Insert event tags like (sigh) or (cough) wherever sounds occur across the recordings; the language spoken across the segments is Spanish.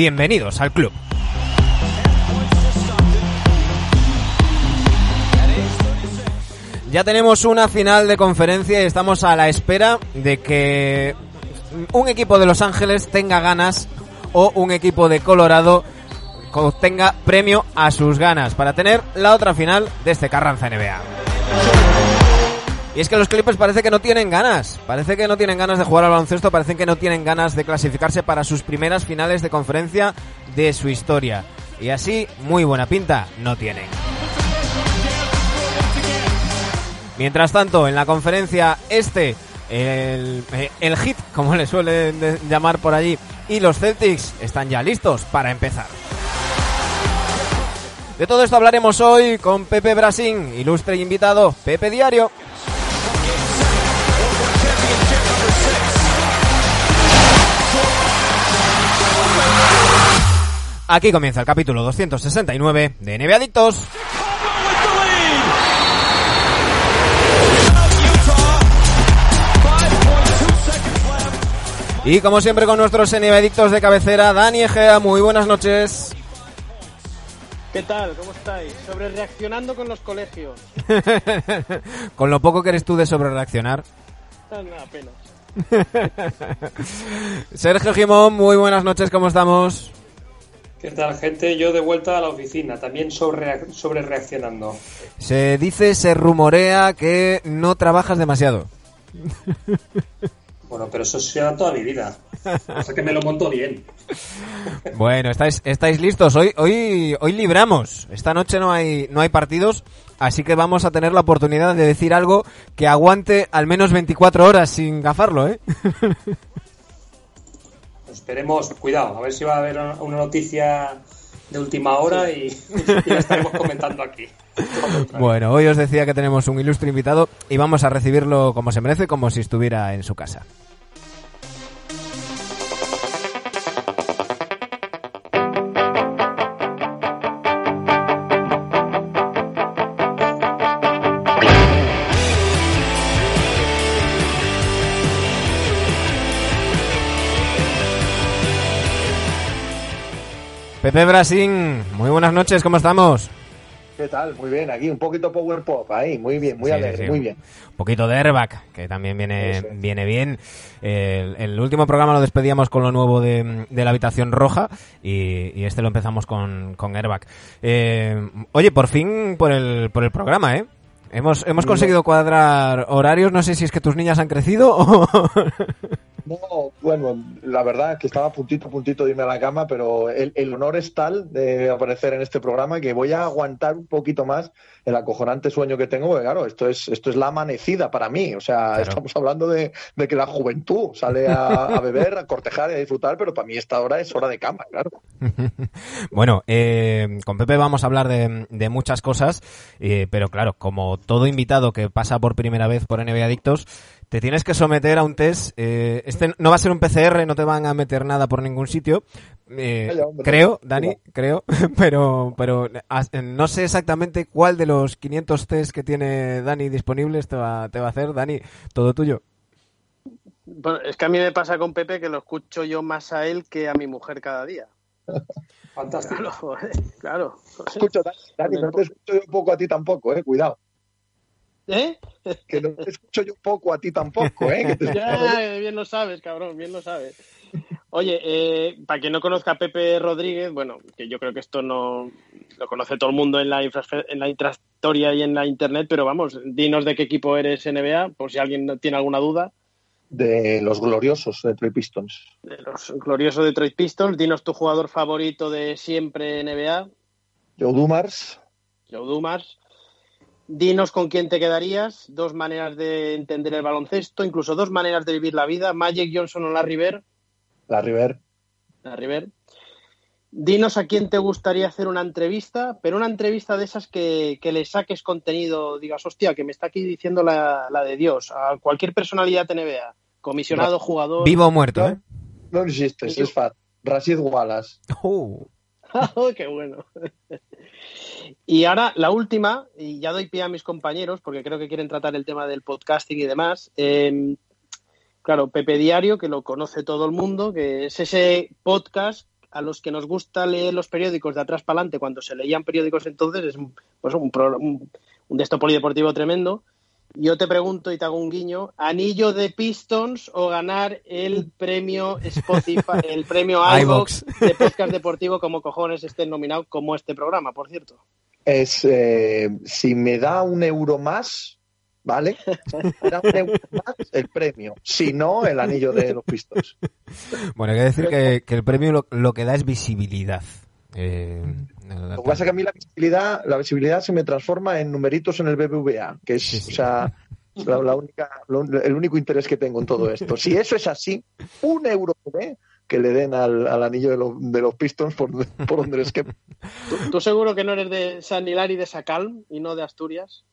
bienvenidos al club. Ya tenemos una final de conferencia y estamos a la espera de que un equipo de Los Ángeles tenga ganas o un equipo de Colorado tenga premio a sus ganas para tener la otra final de este Carranza NBA. Y es que los Clippers parece que no tienen ganas, parece que no tienen ganas de jugar al baloncesto, parece que no tienen ganas de clasificarse para sus primeras finales de conferencia de su historia. Y así, muy buena pinta, no tienen. Mientras tanto, en la conferencia este, el, eh, el hit, como le suelen llamar por allí, y los Celtics están ya listos para empezar. De todo esto hablaremos hoy con Pepe Brasín, ilustre invitado, Pepe Diario. Aquí comienza el capítulo 269 de NBA Adictos. Y como siempre con nuestros adictos de cabecera, Dani Egea, muy buenas noches. ¿Qué tal? ¿Cómo estáis? Sobre reaccionando con los colegios. (laughs) con lo poco que eres tú de sobre reaccionar. apenas. (laughs) Sergio Gimón, muy buenas noches, ¿cómo estamos? ¿Qué tal, gente? Yo de vuelta a la oficina, también sobre, sobre reaccionando. Se dice, se rumorea que no trabajas demasiado. Bueno, pero eso se da toda mi vida. O sea que me lo monto bien. Bueno, estáis, estáis listos. Hoy, hoy, hoy libramos. Esta noche no hay, no hay partidos, así que vamos a tener la oportunidad de decir algo que aguante al menos 24 horas sin gafarlo, ¿eh? (laughs) Esperemos, cuidado, a ver si va a haber una noticia de última hora y, y la estaremos comentando aquí. (laughs) Bueno, hoy os decía que tenemos un ilustre invitado y vamos a recibirlo como se merece, como si estuviera en su casa. Pepe Brasín, muy buenas noches, ¿cómo estamos? ¿Qué tal? Muy bien, aquí un poquito power pop, ahí, muy bien, muy alegre, muy bien. Un poquito de airbag, que también viene, viene bien. El, último programa lo despedíamos con lo nuevo de, la habitación roja y, este lo empezamos con, con airbag. Eh, oye, por fin por el, por el programa, ¿eh? Hemos, hemos conseguido cuadrar horarios, no sé si es que tus niñas han crecido o... (laughs) No, bueno, la verdad que estaba puntito a puntito de irme a la cama, pero el, honor es tal de aparecer en este programa que voy a aguantar un poquito más el acojonante sueño que tengo, porque claro, esto es, esto es la amanecida para mí. O sea, estamos hablando de, que la juventud sale a, beber, a cortejar y a disfrutar, pero para mí esta hora es hora de cama, claro. (laughs) bueno, eh, con Pepe vamos a hablar de, muchas cosas, eh, pero claro, como todo invitado que pasa por primera vez por NBA Adictos, te tienes que someter a un test. Eh, este no va a ser un PCR, no te van a meter nada por ningún sitio. Eh, creo, Dani, creo, (laughs) pero, pero no sé exactamente cuál de los 500 test que tiene Dani disponibles te va, te va a hacer. Dani, todo tuyo. Bueno, es que a mí me pasa con Pepe que lo escucho yo más a él que a mi mujer cada día. (laughs) Fantástico. Claro, Escucho, Dani, no te escucho yo un poco a ti tampoco, eh, cuidado. ¿Eh? Que no te escucho yo poco a ti tampoco, ¿eh? (laughs) ya, bien lo sabes, cabrón, bien lo sabes. Oye, eh, para quien no conozca a Pepe Rodríguez, bueno, que yo creo que esto no lo conoce todo el mundo en la, en la intrahistoria y en la internet, pero vamos, dinos de qué equipo eres NBA, por si alguien tiene alguna duda. De los gloriosos Detroit Pistons. De los gloriosos Detroit Pistons, dinos tu jugador favorito de siempre NBA. Joe Dumars. Joe Dumars. Dinos con quién te quedarías, dos maneras de entender el baloncesto, incluso dos maneras de vivir la vida, Magic Johnson o Larry Bird. Larry Bird. Larry Bird. Dinos a quién te gustaría hacer una entrevista, pero una entrevista de esas que, le saques contenido, digas, hostia, que me está aquí diciendo la, de Dios, a cualquier personalidad NBA, comisionado, jugador. Vivo o muerto, ¿eh? No existe, es fat. Rashid Wallace. Oh. (laughs) oh, qué bueno. Y ahora la última, y ya doy pie a mis compañeros porque creo que quieren tratar el tema del podcasting y demás. Em, claro, Pepe Diario, que lo conoce todo el mundo, que es ese podcast a los que nos gusta leer los periódicos de atrás para adelante, cuando se leían periódicos entonces, es pues, un, un, un de polideportivo tremendo. Yo te pregunto y te hago un guiño, ¿anillo de Pistons o ganar el premio Spotify, el premio (laughs) iVoox de podcast deportivo como cojones esté nominado como este programa, por cierto? Es, eh, si me da un euro más, ¿vale? Me da un euro más el premio, si no, el anillo de los Pistons. Bueno, hay que decir que, que el premio lo, que da es visibilidad. Eh, lo que pasa es que a mí la visibilidad, la visibilidad se me transforma en numeritos en el BBVA, que es, o sea, la, única, el único interés que tengo en todo esto. Si eso es así, un euro que le den al, anillo de, los Pistons por, por donde les que. ¿Tú, seguro que no eres de San Hilari de Sacalm y no de Asturias?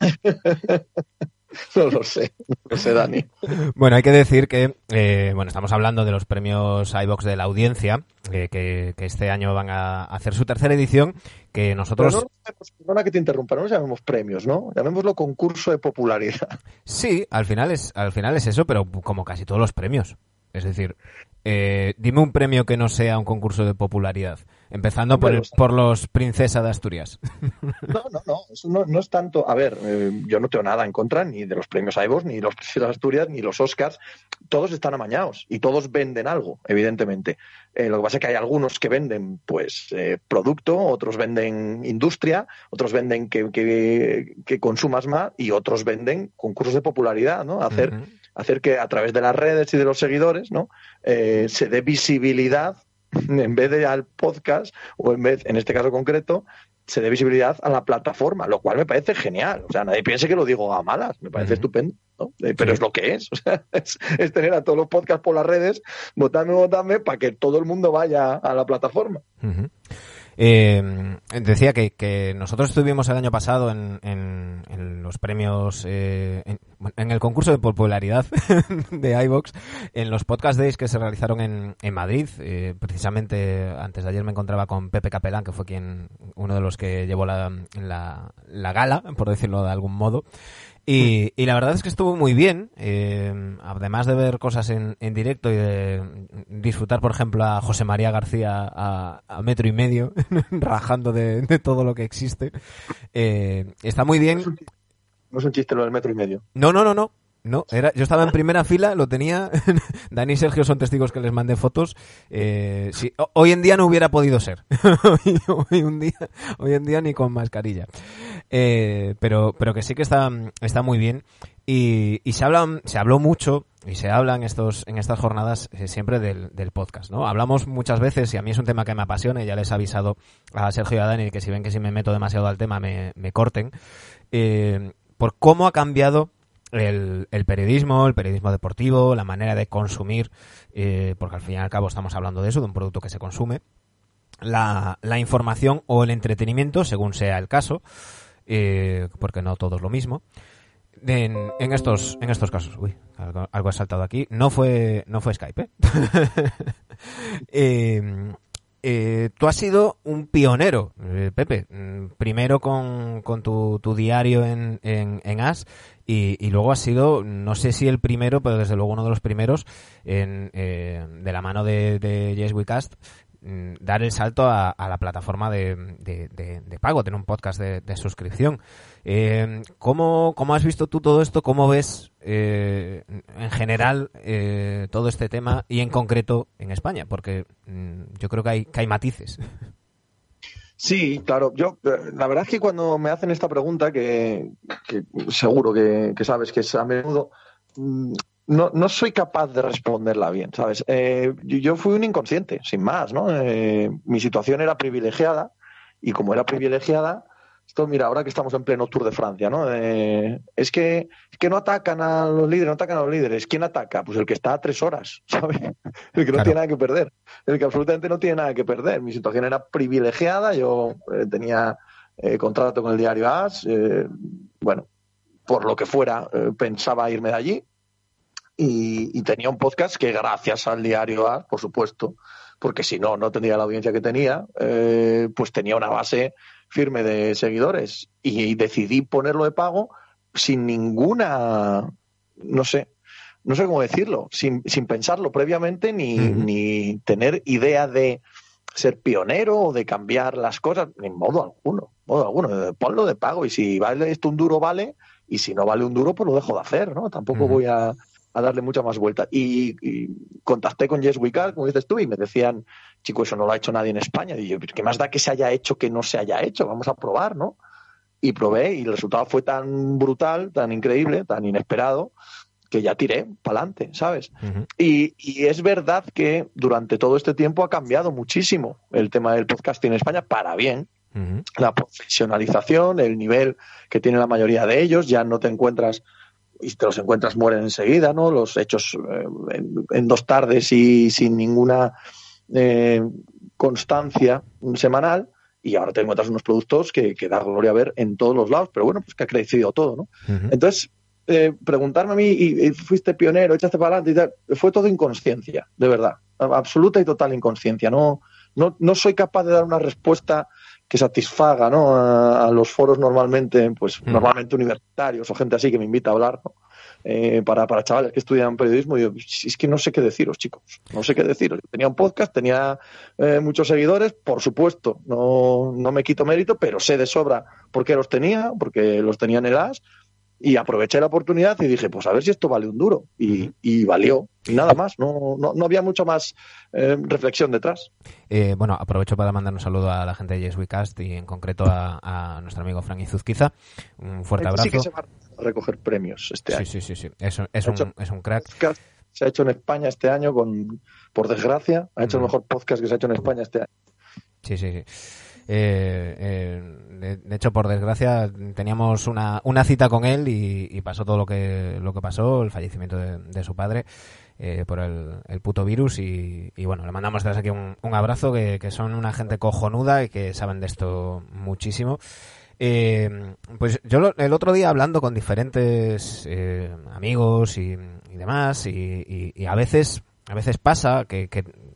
(laughs) (laughs) No lo sé, no lo sé, Dani. Bueno, hay que decir que, eh, bueno, estamos hablando de los premios iBox de la audiencia, eh, que, este año van a hacer su tercera edición, que nosotros... no, perdona que te interrumpa, no nos llamemos premios, ¿no? Llamémoslo concurso de popularidad. Sí, al final es, al final es eso, pero como casi todos los premios. Es decir, eh, dime un premio que no sea un concurso de popularidad, empezando por, por los Princesa de Asturias. (laughs) No, no, no, eso no, es tanto. A ver, eh, yo no tengo nada en contra ni de los premios Ivos, ni los Princesa de Asturias, ni los Oscars. Todos están amañados y todos venden algo, evidentemente. Eh, lo que pasa es que hay algunos que venden, pues, producto, otros venden industria, otros venden que, que, consumas más y otros venden concursos de popularidad, ¿no? Hacer hacer que a través de las redes y de los seguidores ¿no? Eh, se dé visibilidad (laughs) en vez de al podcast o en vez, en este caso concreto, se dé visibilidad a la plataforma, lo cual me parece genial. O sea, nadie piense que lo digo a malas, me parece estupendo, eh, pero es lo que es. (laughs) O sea, es, tener a todos los podcasts por las redes, votadme, votadme, para que todo el mundo vaya a la plataforma. Eh, decía que, nosotros estuvimos el año pasado en, los premios, eh, en, el concurso de popularidad (laughs) de iVox, en los podcast days que se realizaron en, Madrid. Eh, precisamente antes de ayer me encontraba con Pepe Capelán, que fue quien uno de los que llevó la, la gala, por decirlo de algún modo. Y, y, la verdad es que estuvo muy bien, eh, además de ver cosas en, en, directo y de disfrutar, por ejemplo, a José María García a, a metro y medio, (laughs) rajando de, de, todo lo que existe. Eh, está muy bien. No es un chiste lo del metro y medio. No, no, no, no. No, era, yo estaba en primera fila, lo tenía. (laughs) Dani y Sergio son testigos que les mandé fotos. Eh, hoy en día no hubiera podido ser. (laughs) hoy, un día, hoy en día ni con mascarilla. Eh, pero, pero que sí que está, está muy bien. Y, y se habla, se habló mucho y se habla en estos, en estas jornadas eh, siempre del, del, podcast, ¿no? Hablamos muchas veces y a mí es un tema que me apasiona y ya les he avisado a Sergio y a Dani que si ven que si me meto demasiado al tema me, me corten. Eh, por cómo ha cambiado el, periodismo, el periodismo deportivo, la manera de consumir, eh, porque al fin y al cabo estamos hablando de eso, de un producto que se consume, la, la información o el entretenimiento, según sea el caso, eh, porque no todo es lo mismo. En, estos en estos casos uy algo, ha saltado aquí no fue no fue Skype ¿eh? (laughs) eh eh, tú has sido un pionero, eh, Pepe. Primero con, con tu, tu, diario en, en, en As y, luego has sido, no sé si el primero, pero desde luego uno de los primeros en, de la mano de, de Yes We Cast Mm, dar el salto a, la plataforma de, de, pago, tener un podcast de, suscripción. Eh, ¿cómo, has visto tú todo esto? ¿Cómo ves eh, en general eh, todo este tema y en concreto en España? Porque mm, yo creo que hay, que hay matices. Sí, claro. Yo, la verdad es que cuando me hacen esta pregunta, que, seguro que, que, sabes que es a menudo, mm, no, no soy capaz de responderla bien, ¿sabes? Eh, yo, fui un inconsciente, sin más, ¿no? Eh, mi situación era privilegiada y como era privilegiada, esto, mira, ahora que estamos en pleno Tour de Francia, ¿no? Eh, es, que, que no atacan a los líderes, no atacan a los líderes. ¿Quién ataca? Pues el que está a tres horas, (laughs) ¿sabes? El que no tiene nada que perder. El que absolutamente no tiene nada que perder. Mi situación era privilegiada, yo tenía contrato con el diario AS, bueno, por lo que fuera, pensaba irme de allí y, tenía un podcast que gracias al diario A, por supuesto, porque si no, no tendría la audiencia que tenía, eh, pues tenía una base firme de seguidores y, decidí ponerlo de pago sin ninguna, no sé, no sé cómo decirlo, sin, sin pensarlo previamente ni, ni tener idea de ser pionero o de cambiar las cosas, en modo alguno, modo alguno. Ponlo de pago y si vale esto un duro, vale, y si no vale un duro, pues lo dejo de hacer, ¿no? Tampoco voy a, darle mucha más vuelta. Y, contacté con Yes We como dices tú, y me decían, chico, eso no lo ha hecho nadie en España. Y yo, ¿qué más da que se haya hecho que no se haya hecho? Vamos a probar, ¿no? Y probé y el resultado fue tan brutal, tan increíble, tan inesperado, que ya tiré para adelante, ¿sabes? y, y, es verdad que durante todo este tiempo ha cambiado muchísimo el tema del podcasting en España para bien. La profesionalización, el nivel que tiene la mayoría de ellos, ya no te encuentras y te los encuentras mueren enseguida, ¿no? Los hechos eh, en, dos tardes y sin ninguna eh, constancia semanal y ahora te encuentras unos productos que, que, da gloria a ver en todos los lados, pero bueno, pues que ha crecido todo, ¿no? Entonces, eh, preguntarme a mí, y, fuiste pionero, echaste para adelante y tal, fue todo inconsciencia, de verdad, absoluta y total inconsciencia. No, no, no soy capaz de dar una respuesta que satisfaga ¿no? a, los foros normalmente, pues mm. normalmente universitarios o gente así que me invita a hablar, eh, para, para chavales que estudian periodismo, y yo, es que no sé qué deciros, chicos, no sé qué deciros. Tenía un podcast, tenía eh, muchos seguidores, por supuesto, no, no me quito mérito, pero sé de sobra por qué los tenía, porque los tenía en el AS, y aproveché la oportunidad y dije, pues a ver si esto vale un duro. Y, y valió. Y nada más, no, no, no había mucha más eh, reflexión detrás. Eh, bueno, aprovecho para mandar un saludo a la gente de Yes We Cast y en concreto a, nuestro amigo Frank Izuzquiza. Un fuerte abrazo. Sí que se va a recoger premios este año. Sí, sí, sí. Es, es, un, es un crack. Se ha hecho en España este año, con por desgracia. Ha hecho el mejor podcast que se ha hecho en España este año. Sí, sí, sí. Eh, eh, de, hecho, por desgracia, teníamos una, una cita con él y, pasó todo lo que, lo que pasó, el fallecimiento de, su padre eh, por el, el, puto virus. Y, bueno, le mandamos desde aquí un, un abrazo, que, son una gente cojonuda y que saben de esto muchísimo. pues yo el otro día hablando con diferentes amigos y, demás, y, a veces a veces pasa que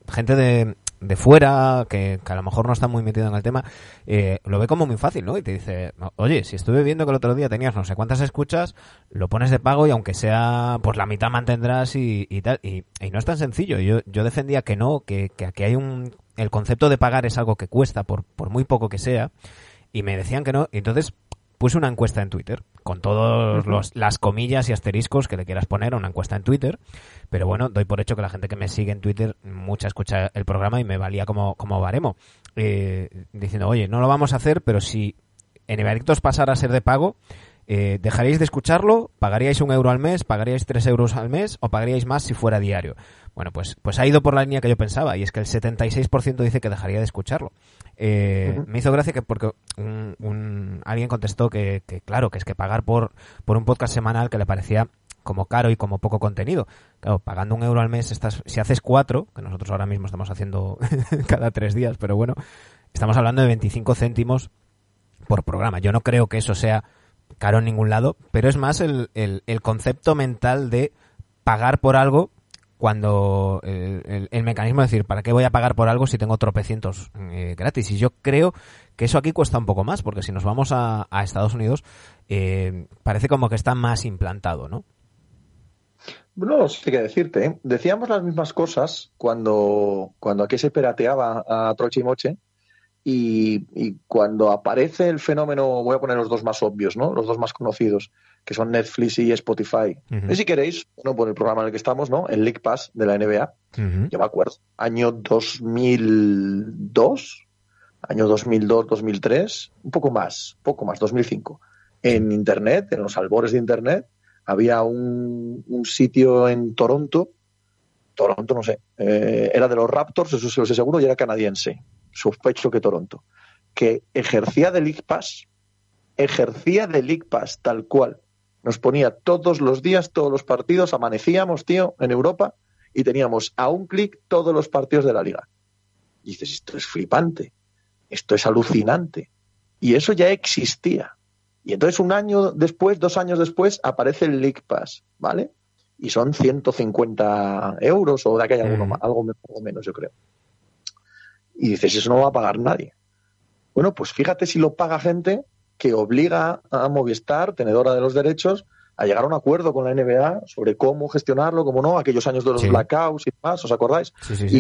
gente de, de fuera, que, a lo mejor no está muy metido en el tema, eh, lo ve como muy fácil, ¿no? Y te dice, oye, si estuve viendo que el otro día tenías no sé cuántas escuchas, lo pones de pago y aunque sea, pues la mitad mantendrás y, tal. Y, no es tan sencillo. Yo, yo defendía que no, que, que aquí hay un... El concepto de pagar es algo que cuesta, por, por muy poco que sea. Y me decían que no. Y entonces puse una encuesta en Twitter, con todas las comillas y asteriscos que le quieras poner a una encuesta en Twitter. Pero bueno, doy por hecho que la gente que me sigue en Twitter, mucha escucha el programa y me valía como, como baremo. Eh, diciendo, oye, no lo vamos a hacer, pero si en Everictos pasara a ser de pago, eh, ¿dejaríais de escucharlo? ¿Pagaríais un euro al mes? ¿Pagaríais tres euros al mes? ¿O pagaríais más si fuera diario? Bueno, pues, pues ha ido por la línea que yo pensaba, y es que el 76% dice que dejaría de escucharlo. Eh, Me hizo gracia que porque un, alguien contestó que, claro, que es que pagar por, por un podcast semanal que le parecía como caro y como poco contenido. Claro, pagando un euro al mes, estás, si haces cuatro, que nosotros ahora mismo estamos haciendo (laughs) cada tres días, pero bueno, estamos hablando de 25 céntimos por programa. Yo no creo que eso sea caro en ningún lado, pero es más el, el, el concepto mental de pagar por algo cuando el, el, mecanismo de decir, ¿para qué voy a pagar por algo si tengo tropecientos eh, gratis? Y yo creo que eso aquí cuesta un poco más, porque si nos vamos a, Estados Unidos, eh, parece como que está más implantado, ¿no? No sé qué decirte. ¿eh? Decíamos las mismas cosas cuando, cuando aquí se pirateaba a troche y moche, y, cuando aparece el fenómeno, voy a poner los dos más obvios, ¿no? Los dos más conocidos, que son Netflix y Spotify. Y si queréis, bueno, por el programa en el que estamos, ¿no? El League Pass de la NBA. Yo me acuerdo, año 2002, año 2002, 2003, un poco más, poco más, 2005. En Internet, en los albores de Internet, había un, sitio en Toronto, Toronto, no sé, eh, era de los Raptors, eso sí lo sé seguro, y era canadiense sospecho que Toronto, que ejercía de League Pass, ejercía de League Pass tal cual. Nos ponía todos los días, todos los partidos, amanecíamos, tío, en Europa y teníamos a un clic todos los partidos de la liga. Y dices, esto es flipante, esto es alucinante. Y eso ya existía. Y entonces un año después, dos años después, aparece el League Pass, ¿vale? Y son 150 euros o de aquella algo, algo menos, yo creo y dices, eso no va a pagar nadie. Bueno, pues fíjate si lo paga gente que obliga a Movistar, tenedora de los derechos, a llegar a un acuerdo con la NBA sobre cómo gestionarlo, cómo no, aquellos años de los Sí. blackouts y demás, ¿os acordáis? Sí, sí, sí.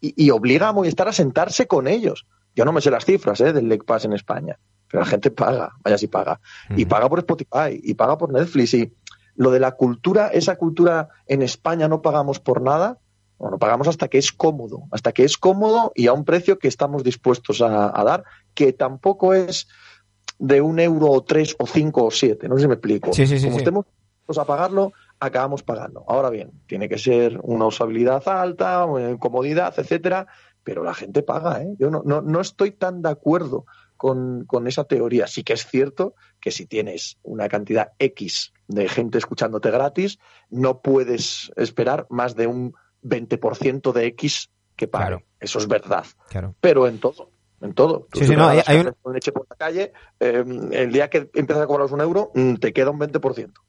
Y, y- y obliga a Movistar a sentarse con ellos. Yo no me sé las cifras ¿eh? del League Pass en España, pero la gente paga, vaya si paga. Y paga por Spotify, y paga por Netflix. Y lo de la cultura, esa cultura en España no pagamos por nada, bueno, pagamos hasta que es cómodo, hasta que es cómodo y a un precio que estamos dispuestos a, a dar, que tampoco es de un euro o tres o cinco o siete, no sé si me explico. Sí, sí, sí, Como estemos dispuestos a pagarlo, acabamos pagando. Ahora bien, tiene que ser una usabilidad alta, eh, comodidad, etcétera, pero la gente paga, ¿eh? Yo no, no, no estoy tan de acuerdo con, con esa teoría. Sí que es cierto que si tienes una cantidad X de gente escuchándote gratis, no puedes esperar más de un 20% de X que pague. Claro. Eso es verdad. Claro. Pero en todo, en todo. Tú Sí, no, hay- leche por la calle, eh, el día que empiezas a cobraros un euro, mm, te queda un 20%.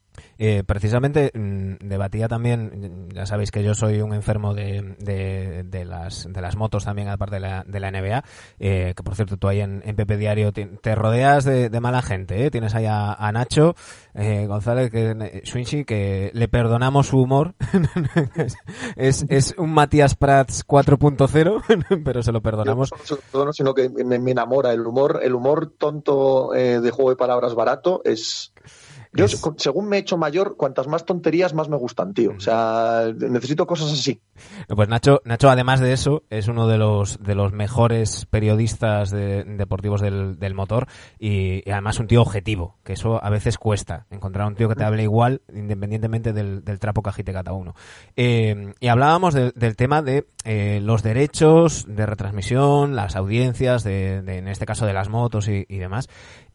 Eh, precisamente mm, debatía también, mm, ya sabéis que yo soy un enfermo de, de, las, de las motos también, aparte de la, de la NBA, eh, que por cierto tú ahí en, en Pepe Diario te, rodeas de, mala gente, ¿eh? tienes ahí a, a Nacho eh, González, que Swinchi, que le perdonamos su humor, (laughs) es, es un Matías Prats 4.0, (laughs) pero se lo Yo no perdonamos. lo perdono, sino que me, me enamora el humor, el humor tonto eh, de juego de palabras barato es. Yo, Es- según me he hecho mayor, cuantas más tonterías más me gustan, tío. O sea, necesito cosas así. Pues Nacho, Nacho, además de eso, es uno de los de los mejores periodistas de- deportivos del, del motor y, y además un tío objetivo, que eso a veces cuesta, encontrar un tío que te hable igual, independientemente del, del trapo que agite cada uno. Eh, y hablábamos del- del tema de eh, los derechos de retransmisión, las audiencias, de, de- en este caso de las motos y, y demás.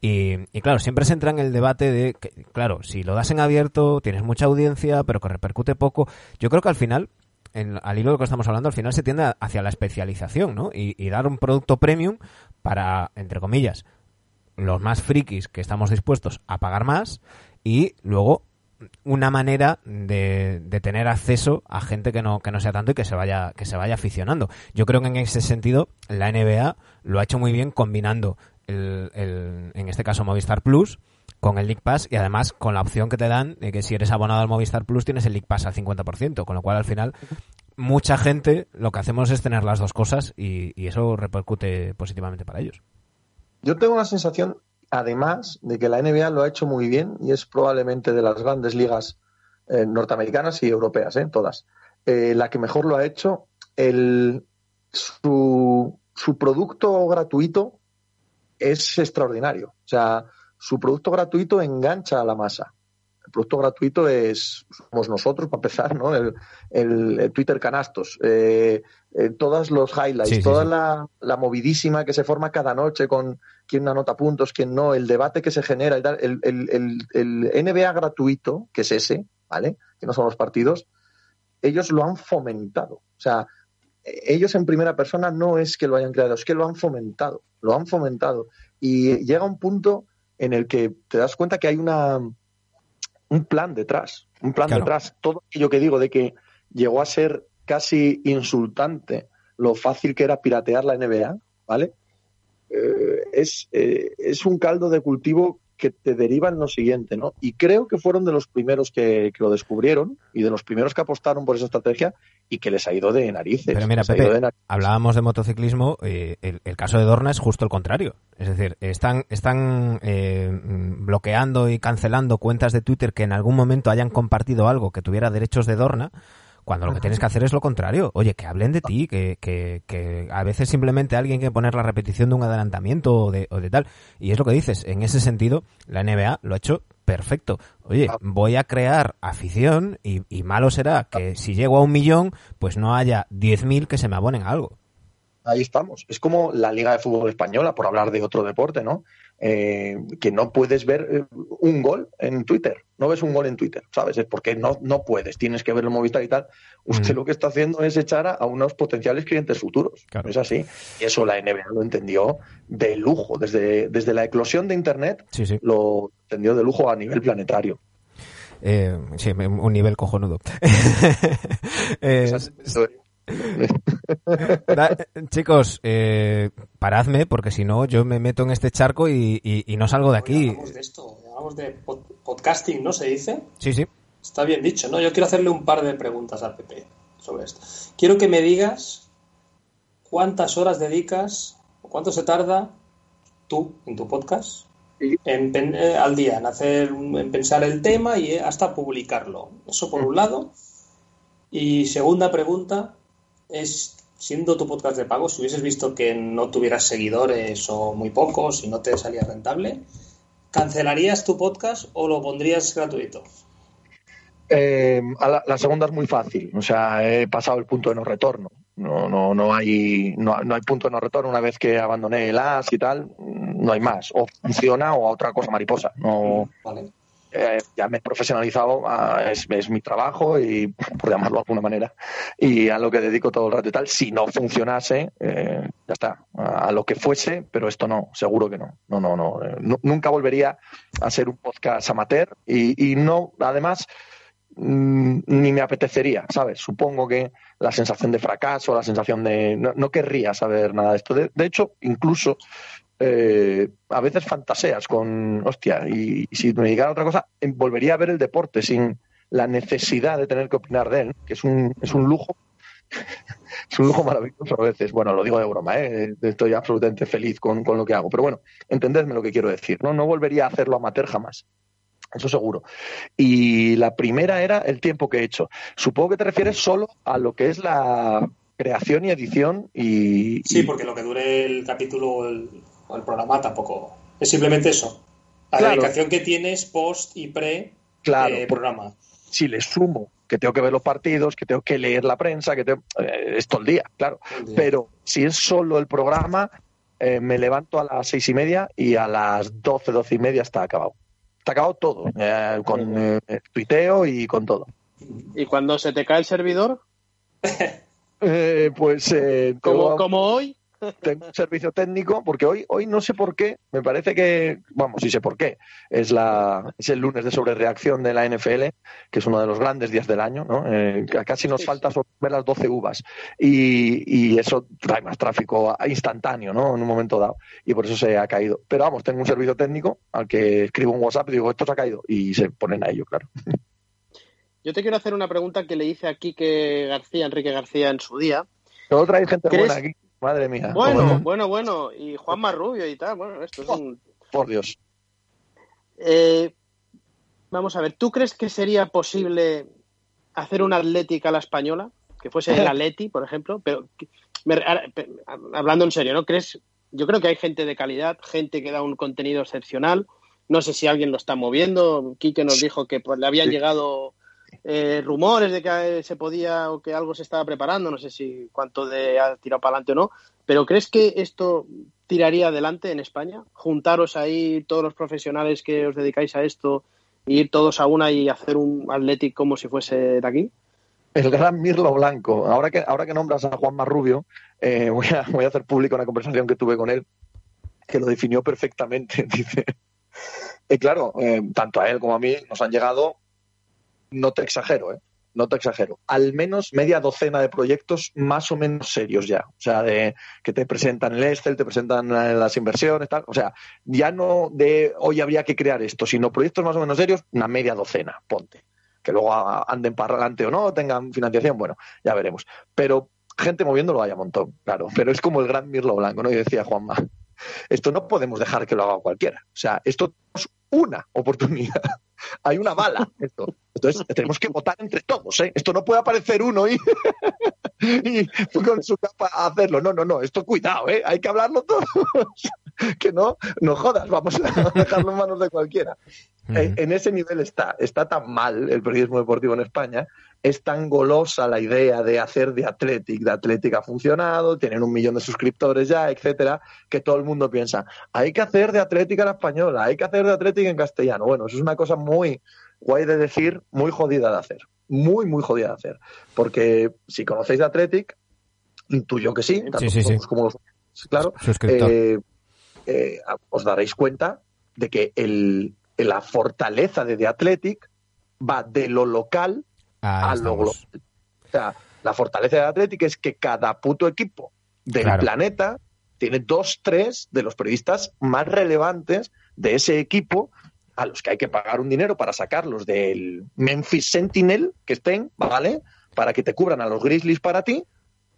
Y, y claro, siempre se entra en el debate de que, claro, si lo das en abierto, tienes mucha audiencia, pero que repercute poco. Yo creo que al final en- al hilo de lo que estamos hablando, al final se tiende hacia la especialización, ¿no? Y, y dar un producto premium para, entre comillas, los más frikis que estamos dispuestos a pagar más y luego una manera de, de tener acceso a gente que no, que no sea tanto y que se vaya, que se vaya aficionando. Yo creo que en ese sentido la NBA lo ha hecho muy bien combinando el, en este caso Movistar Plus con el League Pass y además con la opción que te dan de que si eres abonado al Movistar Plus tienes el League Pass al 50%, con lo cual al final mucha gente lo que hacemos es tener las dos cosas y, y eso repercute positivamente para ellos. Yo tengo la sensación, además, de que la NBA lo ha hecho muy bien y es probablemente de las grandes ligas eh, norteamericanas y europeas, ¿eh? todas, eh, la que mejor lo ha hecho. El, su, su producto gratuito es extraordinario. O sea, su producto gratuito engancha a la masa. El producto gratuito es, somos nosotros, para empezar, ¿no? El, el- el Twitter Canastos, eh, eh, todos los highlights, Sí, toda sí. La, la movidísima que se forma cada noche con quién anota puntos, quién no, el debate que se genera. El, el- NBA gratuito, que es ese, ¿vale? Que no son los partidos, ellos lo han fomentado. O sea, ellos en primera persona no es que lo hayan creado, es que lo han fomentado, lo han fomentado. Y llega un punto en el que te das cuenta que hay una un plan detrás, un plan Claro. detrás. Todo aquello que digo de que llegó a ser casi insultante lo fácil que era piratear la NBA, ¿vale? Eh, es, eh, es un caldo de cultivo que te deriva en lo siguiente, ¿no? Y creo que fueron de los primeros que, que lo descubrieron y de los primeros que apostaron por esa estrategia y que les ha ido de narices. Pero mira, Pepe, de narices. hablábamos de motociclismo, eh, el, el caso de Dorna es justo el contrario. Es decir, están, están eh, bloqueando y cancelando cuentas de Twitter que en algún momento hayan compartido algo que tuviera derechos de Dorna, cuando lo que tienes que hacer es lo contrario. Oye, que hablen de ti, que, que, que a veces simplemente alguien quiere poner la repetición de un adelantamiento o de, o de tal. Y es lo que dices, en ese sentido, la NBA lo ha hecho perfecto. Oye, voy a crear afición y, y malo será que si llego a un millón, pues no haya 10.000 que se me abonen a algo. Ahí estamos. Es como la Liga de Fútbol Española, por hablar de otro deporte, ¿no? Eh, que no puedes ver eh, un gol en Twitter. No ves un gol en Twitter, ¿sabes? Es porque no, no puedes. Tienes que verlo en Movistar y tal. Usted Mm. lo que está haciendo es echar a, a unos potenciales clientes futuros. Claro. Es así. Y eso la NBA lo entendió de lujo. Desde, desde la eclosión de Internet Sí, sí. lo entendió de lujo a nivel planetario. Eh, sí, un nivel cojonudo. (laughs) Eh, Chicos, eh, paradme, porque si no, yo me meto en este charco y, y, no salgo de aquí. hablamos de esto, hablamos de podcasting, ¿no? ¿Se dice? Sí, sí. Está bien dicho, ¿no? Yo quiero hacerle un par de preguntas al PP sobre esto. Quiero que me digas cuántas horas dedicas o cuánto se tarda tú en tu podcast en, eh, al día en hacer en pensar el tema y hasta publicarlo. Eso por un lado. Y segunda pregunta es siendo tu podcast de pago, si hubieses visto que no tuvieras seguidores o muy pocos y no te salía rentable, ¿cancelarías tu podcast o lo pondrías gratuito? Eh, la, segunda es muy fácil, o sea, he pasado el punto de no retorno. No, no, no hay, no, hay punto de no retorno una vez que abandoné el AS y tal, no hay más. O funciona o a otra cosa mariposa. No, eh, ya me he profesionalizado, es, mi trabajo y por llamarlo de alguna manera y a lo que dedico todo el rato y tal. Si no funcionase, eh, ya está, a, lo que fuese, pero esto no, seguro que no. No, no, no. Eh, nunca volvería a ser un podcast amateur y, y no, además Mm, ni me apetecería, ¿sabes? Supongo que la sensación de fracaso, la sensación de... No, querría saber nada de esto. De, hecho, incluso eh, a veces fantaseas con, hostia, y, si me dedicara a otra cosa, em, volvería a ver el deporte sin la necesidad de tener que opinar de él, que es un, es un lujo. (laughs) es un lujo maravilloso a veces. Bueno, lo digo de broma, ¿eh? estoy absolutamente feliz con, con, lo que hago. Pero bueno, entendedme lo que quiero decir. No, no volvería a hacerlo amateur jamás. Eso seguro. Y la primera era el tiempo que he hecho. Supongo que te refieres solo a lo que es la creación y edición y... Sí, porque lo que dure el capítulo o el, programa tampoco... Es simplemente eso. La dedicación que tienes post y pre claro, eh, programa. Si le sumo que tengo que ver los partidos, que tengo que leer la prensa, que tengo... Eh, es todo el día, claro. Pero si es solo el programa, eh, me levanto a las seis y media y a las doce, doce y media está acabado está acabado todo, eh, con eh, tuiteo y con todo. ¿Y cuando se te cae el servidor? (laughs) Eh, pues... ¿Como, hoy? Tengo un servicio técnico, porque hoy, hoy no sé por qué, me parece que, vamos, sí sé por qué, es, la, es el lunes de sobrereacción de la NFL, que es uno de los grandes días del año, ¿no? casi nos falta ver las 12 uvas y, y, eso trae más tráfico instantáneo, ¿no? En un momento dado, y por eso se ha caído. Pero vamos, tengo un servicio técnico al que escribo un WhatsApp y digo, esto se ha caído, y se ponen a ello, claro. (laughs) Yo te quiero hacer una pregunta que le hice a Quique García, Enrique García, en su día. Otra hay gente buena aquí. Madre mía. Bueno, bueno, bueno. Y Juan Marrubio y tal. Bueno, esto es un. Por Dios. Eh, vamos a ver, ¿tú crees que sería posible hacer una atlética a la española? Que fuese el (laughs) Atleti, por ejemplo. Pero hablando en serio, ¿no? ¿Crees? Yo creo que hay gente de calidad, gente que da un contenido excepcional. No sé si alguien lo está moviendo. Quique nos dijo que pues, le habían llegado eh, rumores de que se podía o que algo se estaba preparando, no sé si cuánto de ha tirado para adelante o no, pero ¿crees que esto tiraría adelante en España? Juntaros ahí todos los profesionales que os dedicáis a esto, ir todos a una y hacer un Athletic como si fuese de aquí? El gran Mirlo Blanco. Ahora que, ahora que nombras a Juan Marrubio, eh, voy, a, voy a hacer público una conversación que tuve con él, que lo definió perfectamente. (laughs) Dice, y claro, eh, tanto a él como a mí nos han llegado no te exagero, ¿eh? no te exagero, al menos media docena de proyectos más o menos serios ya. O sea, de que te presentan el Excel, te presentan las inversiones, tal. O sea, ya no de hoy habría que crear esto, sino proyectos más o menos serios, una media docena, ponte. Que luego anden para adelante o no, tengan financiación, bueno, ya veremos. Pero gente moviéndolo hay un montón, claro. Pero es como el gran Mirlo Blanco, ¿no? Y decía Juanma, esto no podemos dejar que lo haga cualquiera. O sea, esto es una oportunidad. Hay una bala. Esto. Entonces tenemos que votar entre todos. ¿eh? Esto no puede aparecer uno y, (laughs) con su capa a hacerlo. No, no, no. Esto cuidado, ¿eh? hay que hablarlo todos. (laughs) que no, no jodas, vamos a dejarlo en manos de cualquiera. En ese nivel está. Está tan mal el periodismo deportivo en España, es tan golosa la idea de hacer de Athletic. De Athletic ha funcionado, tienen un millón de suscriptores ya, etcétera, que todo el mundo piensa, hay que hacer de Athletic a la española, hay que hacer de Athletic en castellano. Bueno, eso es una cosa muy guay de decir, muy jodida de hacer. Muy, muy jodida de hacer. Porque si conocéis de Athletic, intuyo que sí, tanto sí, como los claro, eh, eh, os daréis cuenta de que el, la fortaleza de The Athletic va de lo local a lo global. O sea, La fortaleza del Atlético es que cada puto equipo del Claro. planeta tiene dos, tres de los periodistas más relevantes de ese equipo a los que hay que pagar un dinero para sacarlos del Memphis Sentinel que estén, ¿vale? Para que te cubran a los Grizzlies para ti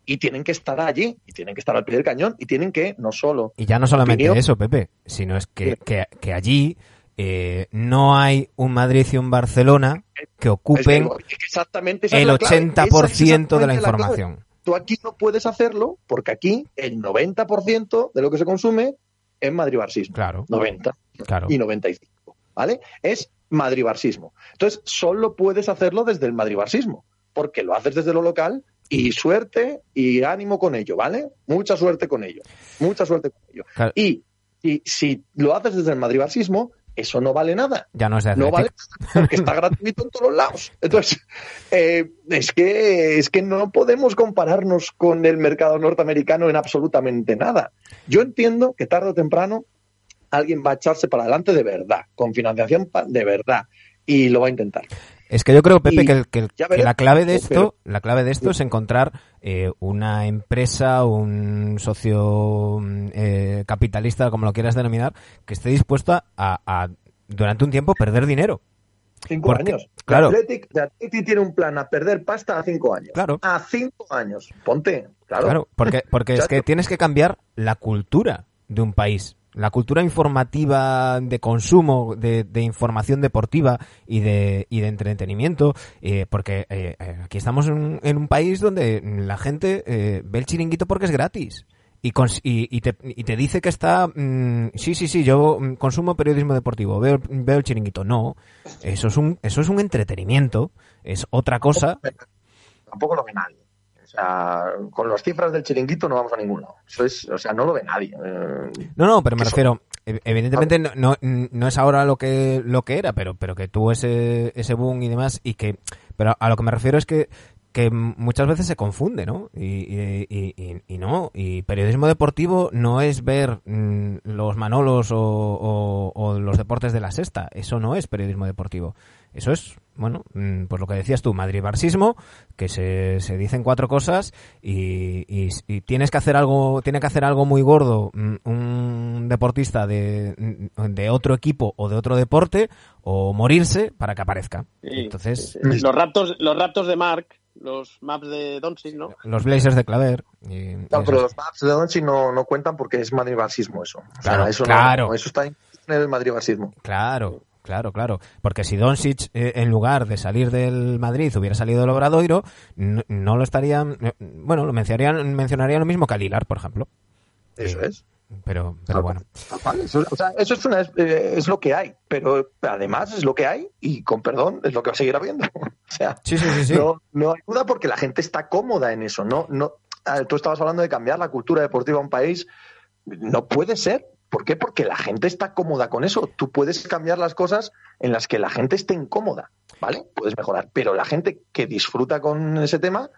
y tienen que estar allí y tienen que estar al pie del cañón y tienen que no solo Y ya no solamente Opinión. eso, Pepe, sino es que, que, que allí eh, no hay un Madrid y un Barcelona que ocupen exactamente el la clave. Esa es 80% de la información. Tú aquí no puedes hacerlo porque aquí el 90% de lo que se consume es madribarsismo. Claro, 90 claro. y 95, ¿vale? Es madribarsismo. Entonces, solo puedes hacerlo desde el madribarsismo, porque lo haces desde lo local y suerte y ánimo con ello, ¿vale? Mucha suerte con ello. Mucha suerte con ello. Claro. Y, y si lo haces desde el madribarsismo, eso no vale nada. Ya no es de No vale nada, porque está gratuito en todos lados. Entonces, eh, es, que, es que no podemos compararnos con el mercado norteamericano en absolutamente nada. Yo entiendo que tarde o temprano alguien va a echarse para adelante de verdad, con financiación de verdad, y lo va a intentar. Es que yo creo, Pepe, que, la clave de esto, la clave de esto es encontrar eh, una empresa, un socio mm, eh, capitalista, como lo quieras denominar, que esté dispuesta a, a, durante un tiempo perder dinero. Cinco Porque- años. claro. The Athletic, The Athletic tiene un plan a perder pasta a cinco años. Claro. A cinco años. Ponte, claro. Claro, porque, porque (laughs) es que tienes que cambiar la cultura de un país. La cultura informativa de consumo, de, de información deportiva y de, y de entretenimiento, eh, porque eh, eh, aquí estamos en, en un país donde la gente eh, ve el chiringuito porque es gratis. Y, y, te, y te dice que está, mm, sí, sí, sí, yo mm, consumo periodismo deportivo, veo, veo el chiringuito. No, eso es un, eso es un entretenimiento, es otra cosa. Tampoco lo ve. O sea, con las cifras del chiringuito no vamos a ningún lado. Eso es, o sea, no lo ve nadie. Eh, No, no, pero me son- refiero, ev- evidentemente no, no, no es ahora lo que lo que era, pero pero que tuvo ese ese boom y demás y que pero a lo que me refiero es que que muchas veces se confunde, ¿no? Y, y, y- y- y no, y periodismo deportivo no es ver mm, los Manolos o, o- o los deportes de la sexta, eso no es periodismo deportivo, eso es, bueno, mm, pues lo que decías tú, madrid-barsismo, que se, se dicen cuatro cosas y, y- y tienes que hacer algo, tiene que hacer algo muy gordo mm, un deportista de, de otro equipo o de otro deporte o morirse para que aparezca. Sí, Entonces, sí, sí. Los raptos, los raptos de Mark, los maps de Doncic, ¿no? los Blazers de Claver. y- No, pero eso. los maps de Doncic no, no cuentan porque es madribarsismo eso. O sea, Claro, eso no- claro. eso está en el madribarsismo. Claro, claro, claro. Porque si Doncic, eh, en lugar de salir del Madrid, hubiera salido del Obradoiro, no, no lo estarían. eh, Bueno, lo mencionarían, mencionarían lo mismo que Alilar, por ejemplo. Eso es. Pero, pero bueno. Vale, eso, o sea, eso es, una, eh, es lo que hay, pero además es lo que hay y con perdón es lo que va a seguir habiendo. (laughs) o sea, Sí, sí, sí, no hay duda porque la gente está cómoda en eso. No, no, ah, tú estabas hablando de cambiar la cultura deportiva a un país. No puede ser. ¿Por qué? Porque la gente está cómoda con eso. Tú puedes cambiar las cosas en las que la gente esté incómoda, ¿vale? Puedes mejorar. Pero la gente que disfruta con ese tema,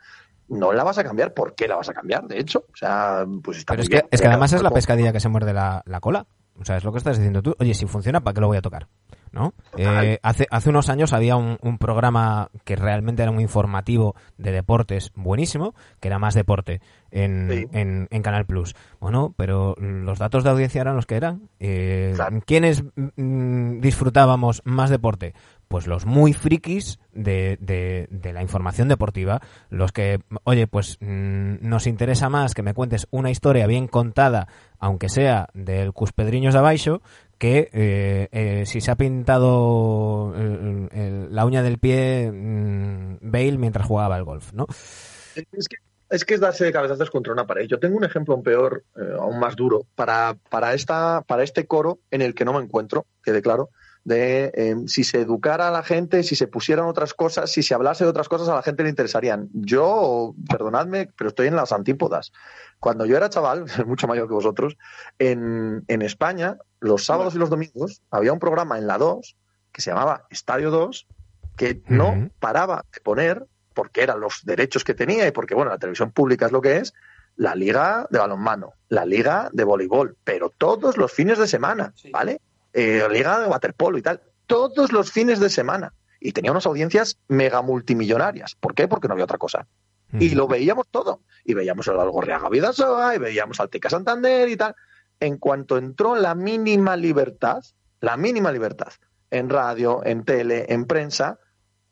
no la vas a cambiar. ¿Por qué la vas a cambiar? De hecho, o sea, pues está Pero es que, es que además es la Como- pescadilla que se muerde la, la cola. O sea, es lo que estás diciendo tú. Oye, si funciona, ¿para qué lo voy a tocar? ¿No? Eh, hace, hace unos años había un, un programa que realmente era un informativo de deportes buenísimo, que era más deporte en, Sí. en, en Canal Plus. Bueno, pero los datos de audiencia eran los que eran. Eh, Claro. ¿Quiénes mm, disfrutábamos más deporte? Pues los muy frikis de, de, de la información deportiva, los que, oye, pues mm, nos interesa más que me cuentes una historia bien contada, aunque sea del Cuspedriños de Abaixo, que eh, eh, si se ha pintado el- la uña del pie mm, Bale mientras jugaba al golf, ¿no? Es que, es que es darse de cabezazos contra una pared. Yo tengo un ejemplo aún peor, eh, aún más duro, para, para, esta, para este coro en el que no me encuentro, quede claro, de eh, si se educara a la gente, si se pusieran otras cosas, si se hablase de otras cosas, a la gente le interesarían. Yo, perdonadme, pero estoy en las antípodas. Cuando yo era chaval, (laughs) mucho mayor que vosotros, en, en España, los sábados y los domingos, había un programa en la 2 que se llamaba Estadio 2, que no paraba de poner, porque eran los derechos que tenía y porque, bueno, la televisión pública es lo que es, la liga de balonmano, la liga de voleibol, pero todos los fines de semana, Sí. ¿vale? Eh, liga de waterpolo y tal, todos los fines de semana. Y tenía unas audiencias mega multimillonarias. ¿Por qué? Porque no había otra cosa. Y lo veíamos todo. Y veíamos al Algorriaga Vidasoa, y veíamos al Teca Santander y tal. En cuanto entró la mínima libertad, la mínima libertad, en radio, en tele, en prensa,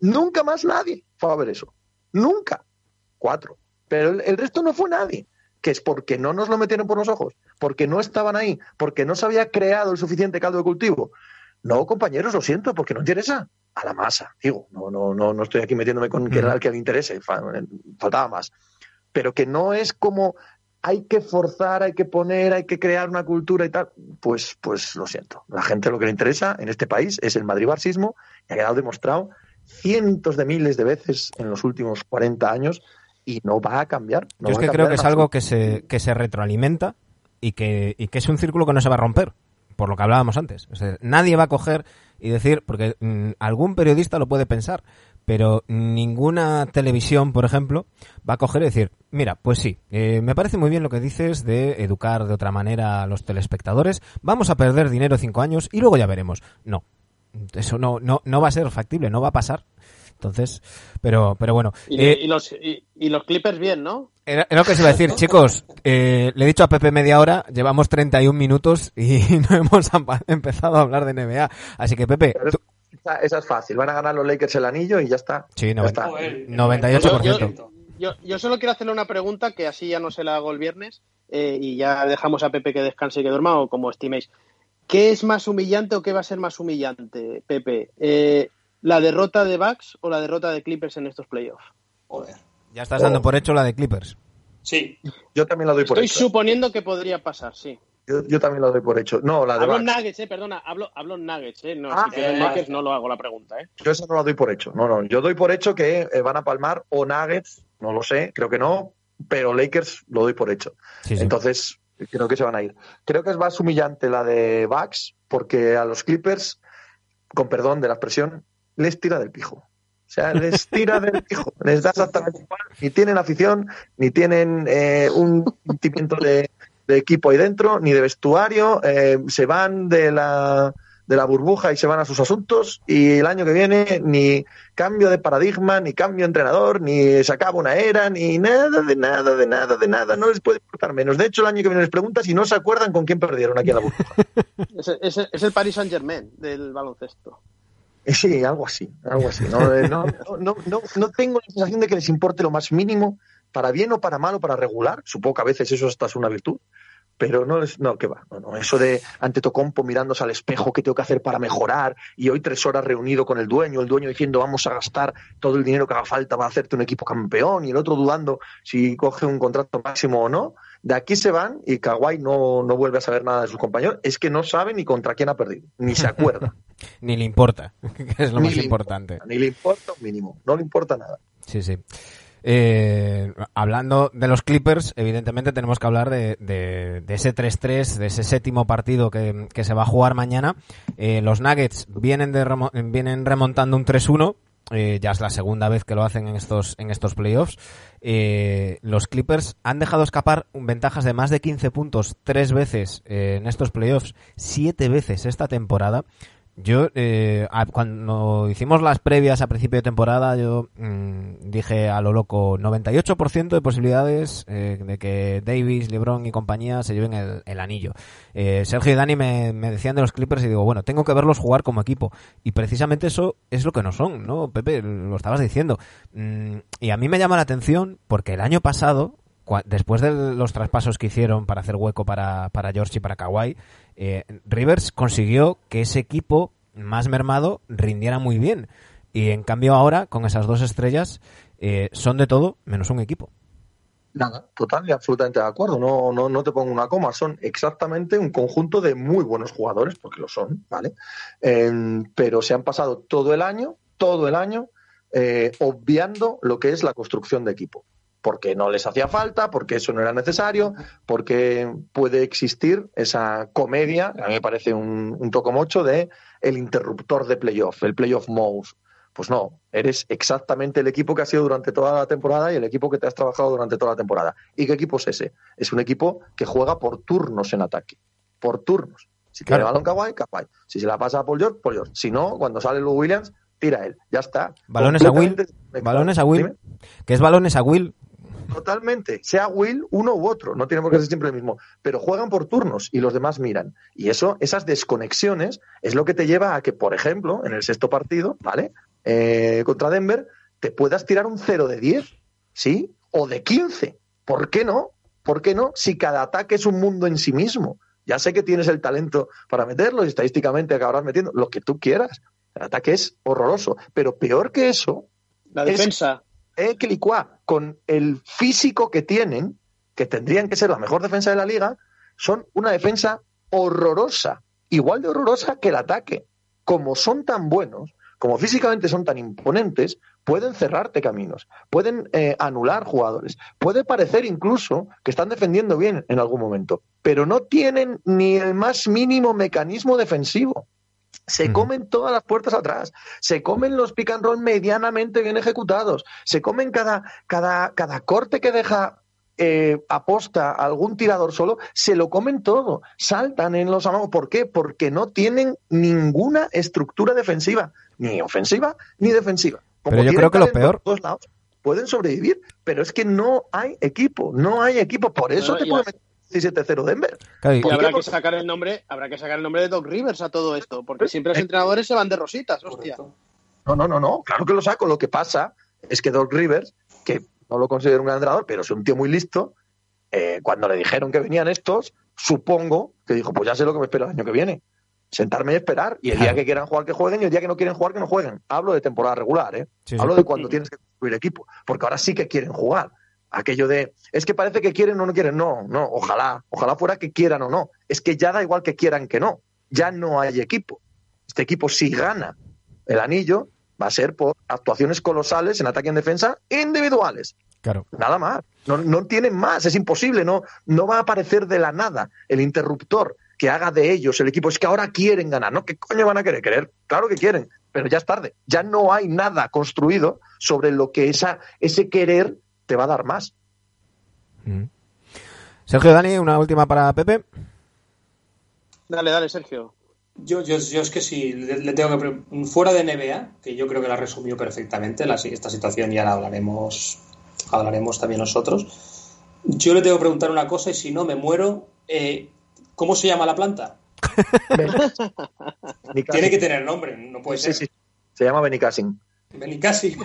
nunca más nadie fue a ver eso. Nunca. Cuatro. Pero el, el resto no fue nadie. Que es porque no nos lo metieron por los ojos, porque no estaban ahí, porque no se había creado el suficiente caldo de cultivo. No, compañeros, lo siento, porque no interesa. A la masa, digo, no, no, no, no estoy aquí metiéndome con que el que le interese, fa- faltaba más. Pero que no es como hay que forzar, hay que poner, hay que crear una cultura y tal. Pues, pues lo siento. La gente lo que le interesa en este país es el madrid-barcismo y ha quedado demostrado cientos de miles de veces en los últimos 40 años y no va a cambiar. no Yo es que creo que es algo que se, que se retroalimenta y que, y que es un círculo que no se va a romper, por lo que hablábamos antes. O sea, nadie va a coger y decir, porque mm, algún periodista lo puede pensar, pero ninguna televisión, por ejemplo, va a coger y decir, mira, pues sí, eh, me parece muy bien lo que dices de educar de otra manera a los telespectadores, vamos a perder dinero cinco años y luego ya veremos. No, eso no, no, no va a ser factible, no va a pasar. Entonces, pero, pero bueno. Y, eh, y los, y, y los Clippers bien, ¿no? era, era lo que se iba a decir, (laughs) chicos. eh, le he dicho a Pepe media hora, llevamos 31 minutos y (laughs) no hemos empezado a hablar de NBA. Así que, Pepe, tú- Esa, esa es fácil. Van a ganar los Lakers el anillo y ya está. Sí, Ya no, está. Joder, 98%. Yo, yo solo quiero hacerle una pregunta que así ya no se la hago el viernes eh, y ya dejamos a Pepe que descanse y que duerma o como estiméis. ¿Qué es más humillante o qué va a ser más humillante, Pepe? Eh, ¿La derrota de Bucks o la derrota de Clippers en estos playoffs? Joder. ya estás dando por hecho la de Clippers. Sí, Yo también la doy por Estoy hecho. suponiendo que podría pasar, sí. Yo, yo también la doy por hecho. No, la de Hablo en Bucks. Nuggets, eh, perdona, hablo, hablo en Nuggets, eh. No, Ah, si eh, Lakers no lo hago la pregunta, eh. Yo esa no la doy por hecho. No, no. Yo doy por hecho que eh, van a palmar o Nuggets, no lo sé, creo que no, pero Lakers lo doy por hecho. Sí, sí. Entonces, creo que se van a ir. Creo que es más humillante la de Bucks porque a los Clippers, con perdón de la expresión, les tira del pijo. O sea, les tira del pijo. (laughs) Les da exactamente igual. Ni tienen afición, ni tienen eh, un sentimiento de, equipo ahí dentro, ni de vestuario. eh, se van de la, de la burbuja y se van a sus asuntos. Y el año que viene, ni cambio de paradigma, ni cambio de entrenador, ni se acaba una era, ni nada, de nada, de nada, de nada. No les puede importar menos. De hecho, el año que viene les preguntas si no se acuerdan con quién perdieron aquí en la burbuja. (laughs) Es, es- el Paris Saint Germain del baloncesto. Eh, Sí, algo así, algo así. No, Eh, no, no, no, no, no tengo la sensación de que les importe lo más mínimo, para bien o para mal o para regular. Supongo que a veces eso hasta es una virtud. Pero no, es, no, que va. No, no. Eso de ante Tocompo mirándose al espejo, ¿qué tengo que hacer para mejorar? Y hoy tres horas reunido con el dueño, el dueño diciendo vamos a gastar todo el dinero que haga falta para hacerte un equipo campeón, y el otro dudando si coge un contrato máximo o no. De aquí se van y Kawhi no, no vuelve a saber nada de sus compañeros. Es que no sabe ni contra quién ha perdido, ni se acuerda. (laughs) Ni le importa, (laughs) que es lo Ni más importante. Ni le importa un mínimo, no le importa nada. Sí, sí. Eh, hablando de los Clippers, evidentemente tenemos que hablar de, de- de ese 3-3, de ese séptimo partido que, que se va a jugar mañana. Eh, los Nuggets vienen, de remo- vienen remontando un 3-1. eh, ya es la segunda vez que lo hacen en estos, en estos playoffs. Los Clippers han dejado escapar ventajas de más de 15 puntos tres veces en estos playoffs, siete veces esta temporada. Yo, eh, cuando hicimos las previas a principio de temporada, yo mm, dije a lo loco 98% de posibilidades eh, de que Davis, LeBron y compañía se lleven el, el anillo. Eh, Sergio y Dani me, decían de los Clippers y digo, bueno, tengo que verlos jugar como equipo. Y precisamente eso es lo que no son, ¿no? Pepe, lo estabas diciendo. Mm, y a mí me llama la atención porque el año pasado, después de los traspasos que hicieron para hacer hueco para, para George y para Kawhi, eh, Rivers consiguió que ese equipo más mermado rindiera muy bien. Y en cambio ahora, con esas dos estrellas, eh, son de todo menos un equipo. Nada, total y absolutamente de acuerdo. No, no, no te pongo una coma. Son exactamente un conjunto de muy buenos jugadores, porque lo son, ¿vale? Pero se han pasado todo el año, todo el año, eh, obviando lo que es la construcción de equipo. Porque no les hacía falta, porque eso no era necesario, porque puede existir esa comedia, a mí me parece un, un tocomocho de el interruptor de playoff, el playoff mode. Pues no, eres exactamente el equipo que has sido durante toda la temporada y el equipo que te has trabajado durante toda la temporada. ¿Y qué equipo es ese? Es un equipo que juega por turnos en ataque. Por turnos. Si tiene Claro. balón Kawhi, Kawhi. Si se la pasa a Paul George, Paul George. Si no, cuando sale Lou Williams, tira él. Ya está. Balones a Will. Balones a Will. Dime. Que es balones a Will, Totalmente. Sea Will, uno u otro. No tiene por qué ser siempre el mismo. Pero juegan por turnos y los demás miran. Y eso, esas desconexiones, es lo que te lleva a que, por ejemplo, en el sexto partido, ¿vale? Eh, contra Denver, te puedas tirar un 0 de 10, ¿sí? O de 15. ¿Por qué no? ¿Por qué no? Si cada ataque es un mundo en sí mismo. Ya sé que tienes el talento para meterlo y estadísticamente acabarás metiendo lo que tú quieras. El ataque es horroroso. Pero peor que eso. La defensa. Es, eh, con el físico que tienen, que tendrían que ser la mejor defensa de la liga, son una defensa horrorosa. Igual de horrorosa que el ataque. Como son tan buenos, como físicamente son tan imponentes, pueden cerrarte caminos, pueden eh, anular jugadores, puede parecer incluso que están defendiendo bien en algún momento, pero no tienen ni el más mínimo mecanismo defensivo. Se comen todas las puertas atrás, se comen los pick and roll medianamente bien ejecutados, se comen cada, cada, cada corte que deja eh, aposta algún tirador solo, se lo comen todo, saltan en los amagos. ¿Por qué? Porque no tienen ninguna estructura defensiva, ni ofensiva ni defensiva. pero yo creo que lo peor. pueden sobrevivir, pero es que no hay equipo, no hay equipo. Por eso te puede meter 17-0 Denver. y habrá que sacar el nombre, habrá que sacar el nombre de Doc Rivers a todo esto, porque siempre los entrenadores se van de rositas, hostia. No, no, no, no, claro que lo saco. Lo que pasa es que Doc Rivers, que no lo considero un gran entrenador, pero es un tío muy listo. Eh, cuando le dijeron que venían estos, supongo que dijo, pues ya sé lo que me espera el año que viene. Sentarme y esperar, y el día que quieran jugar que jueguen, y el día que no quieren jugar que no jueguen. Hablo de temporada regular, ¿eh? Hablo de cuando tienes que construir equipo, porque ahora sí que quieren jugar. Aquello de, es que parece que quieren o no quieren, no, no, ojalá, ojalá fuera que quieran o no. Es que ya da igual que quieran que no, ya no hay equipo. Este equipo si gana el anillo, va a ser por actuaciones colosales en ataque y en defensa individuales. Claro. Nada más. No, no tienen más, es imposible, no, no va a aparecer de la nada el interruptor que haga de ellos el equipo. Es que ahora quieren ganar, ¿no? ¿Qué coño van a querer? Querer, claro que quieren, pero ya es tarde. Ya no hay nada construido sobre lo que esa, ese querer te va a dar más. Mm. Sergio Dani, una última para Pepe. Dale, dale, Sergio. Yo, yo, yo es que sí, le, tengo que. Fuera de NBA, que yo creo que la resumió perfectamente la, esta situación y ahora hablaremos, hablaremos también nosotros. Yo le tengo que preguntar una cosa y si no me muero. Eh, ¿Cómo se llama la planta? (laughs) Tiene que tener nombre, no puede ser. Sí, sí. Se llama Benicassin. Benicassin.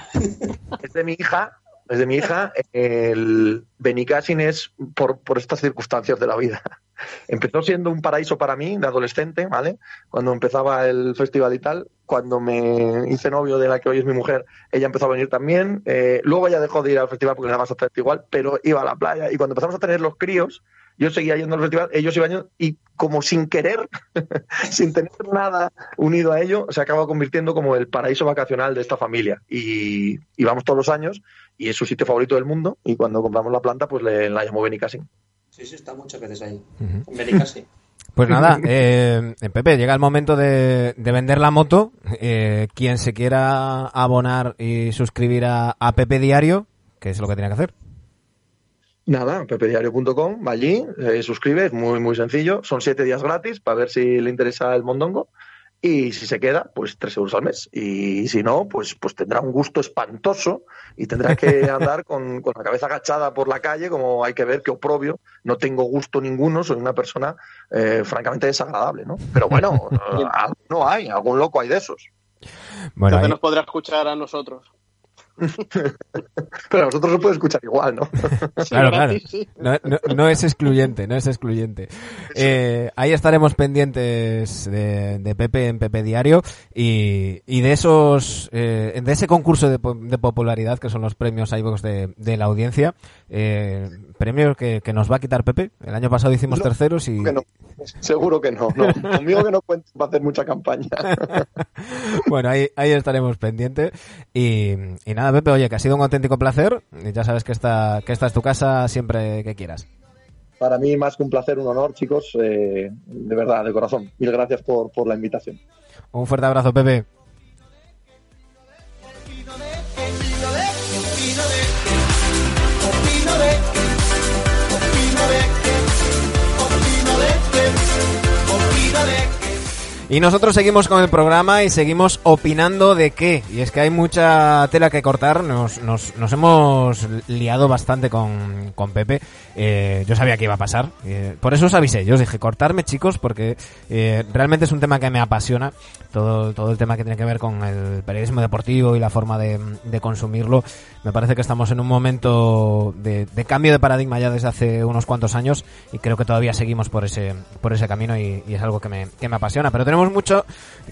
es de mi hija, es de mi hija. El Benicassin es por, por estas circunstancias de la vida. (laughs) Empezó siendo un paraíso para mí de adolescente, ¿vale? Cuando empezaba el festival y tal, cuando me hice novio de la que hoy es mi mujer, ella empezó a venir también. Eh, luego ella dejó de ir al festival porque era más exactamente igual, pero iba a la playa. Y cuando empezamos a tener los críos, yo seguía yendo al festival, ellos iban yendo, y como sin querer, (laughs) sin tener nada unido a ello, se acaba convirtiendo como el paraíso vacacional de esta familia. Y, y vamos todos los años, y es su sitio favorito del mundo, y cuando compramos la planta, pues le, la llamo Benicassin. Sí, sí, está muchas veces ahí. Benicassin. (laughs) Pues nada, eh, Pepe, llega el momento de, de vender la moto. Eh, quien se quiera abonar y suscribir a, a Pepe Diario, ¿qué es lo que tiene que hacer? Nada, pepediario.com, va allí, eh, suscribe, es muy, muy sencillo. Son siete días gratis para ver si le interesa el mondongo. Y si se queda, pues tres euros al mes. Y si no, pues, pues tendrá un gusto espantoso y tendrá que (laughs) andar con, con la cabeza agachada por la calle, como hay que ver que oprobio. No tengo gusto ninguno, soy una persona eh, francamente desagradable, ¿no? Pero bueno, (laughs) no hay, algún loco hay de esos. Bueno, Entonces nos podrá escuchar a nosotros. (laughs) Pero a vosotros os puede escuchar igual, ¿no? (laughs) claro, claro. No, no, no, es excluyente, no es excluyente. Eh, ahí estaremos pendientes de, de, Pepe en Pepe Diario y, y de esos, eh, de ese concurso de, de, popularidad que son los premios iVox de, de la audiencia. Eh, premio que, que, nos va a quitar Pepe. El año pasado hicimos no, terceros y. Que no. Seguro que no, no. (laughs) Conmigo que no cuentes para hacer mucha campaña. (laughs) bueno, ahí, ahí estaremos pendientes. Y, y, nada, Pepe, oye, que ha sido un auténtico placer. Ya sabes que esta, que esta es tu casa siempre que quieras. Para mí, más que un placer, un honor, chicos. Eh, de verdad, de corazón. Mil gracias por, por la invitación. Un fuerte abrazo, Pepe. Y nosotros seguimos con el programa y seguimos opinando de qué. Y es que hay mucha tela que cortar. Nos, nos, nos hemos liado bastante con, con Pepe. Eh, yo sabía que iba a pasar. Eh, por eso os avisé. Yo os dije, cortarme chicos, porque eh, realmente es un tema que me apasiona. Todo, todo el tema que tiene que ver con el periodismo deportivo y la forma de, de consumirlo. Me parece que estamos en un momento de, de, cambio de paradigma ya desde hace unos cuantos años y creo que todavía seguimos por ese, por ese camino y, y es algo que me, que me apasiona. Pero tenemos mucho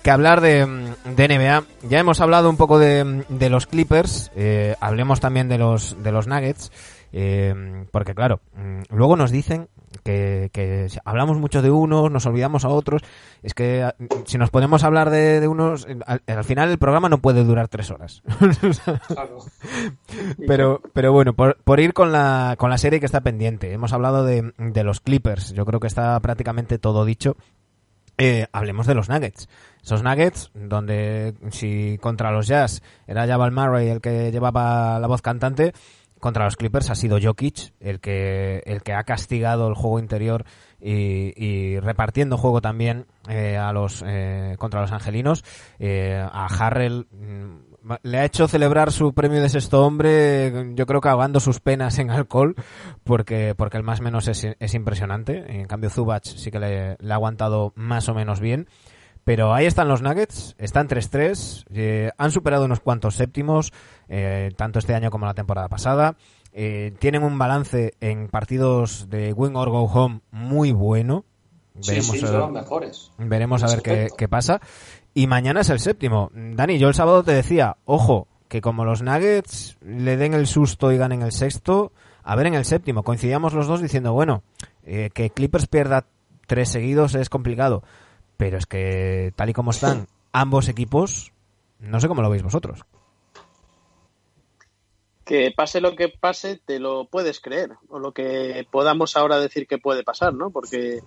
que hablar de, de NBA. Ya hemos hablado un poco de, de los Clippers, eh, hablemos también de los, de los Nuggets. Eh, porque claro, mm, luego nos dicen que, que, hablamos mucho de unos, nos olvidamos a otros. Es que mm, si nos podemos hablar de, de unos, al, al, final el programa no puede durar tres horas. (laughs) claro. (laughs) pero, pero bueno, por, por, ir con la, con la serie que está pendiente. Hemos hablado de, de los Clippers. Yo creo que está prácticamente todo dicho. Eh, hablemos de los Nuggets. Esos Nuggets, donde si contra los Jazz era Jabal Murray el que llevaba la voz cantante, contra los Clippers ha sido Jokic el que el que ha castigado el juego interior y, y repartiendo juego también eh, a los eh, contra los angelinos eh, a Harrell le ha hecho celebrar su premio de sexto hombre yo creo que ahogando sus penas en alcohol porque porque el más menos es, es impresionante en cambio Zubac sí que le, le ha aguantado más o menos bien pero ahí están los Nuggets, están 3-3, eh, han superado unos cuantos séptimos, eh, tanto este año como la temporada pasada. Eh, tienen un balance en partidos de win or go home muy bueno. Veremos sí, sí, los mejores. Veremos a ver qué, qué, pasa. Y mañana es el séptimo. Dani, yo el sábado te decía, ojo, que como los Nuggets le den el susto y ganen el sexto, a ver en el séptimo. Coincidíamos los dos diciendo, bueno, eh, que Clippers pierda tres seguidos es complicado pero es que tal y como están ambos equipos, no sé cómo lo veis vosotros. Que pase lo que pase, te lo puedes creer, o lo que podamos ahora decir que puede pasar, ¿no? Porque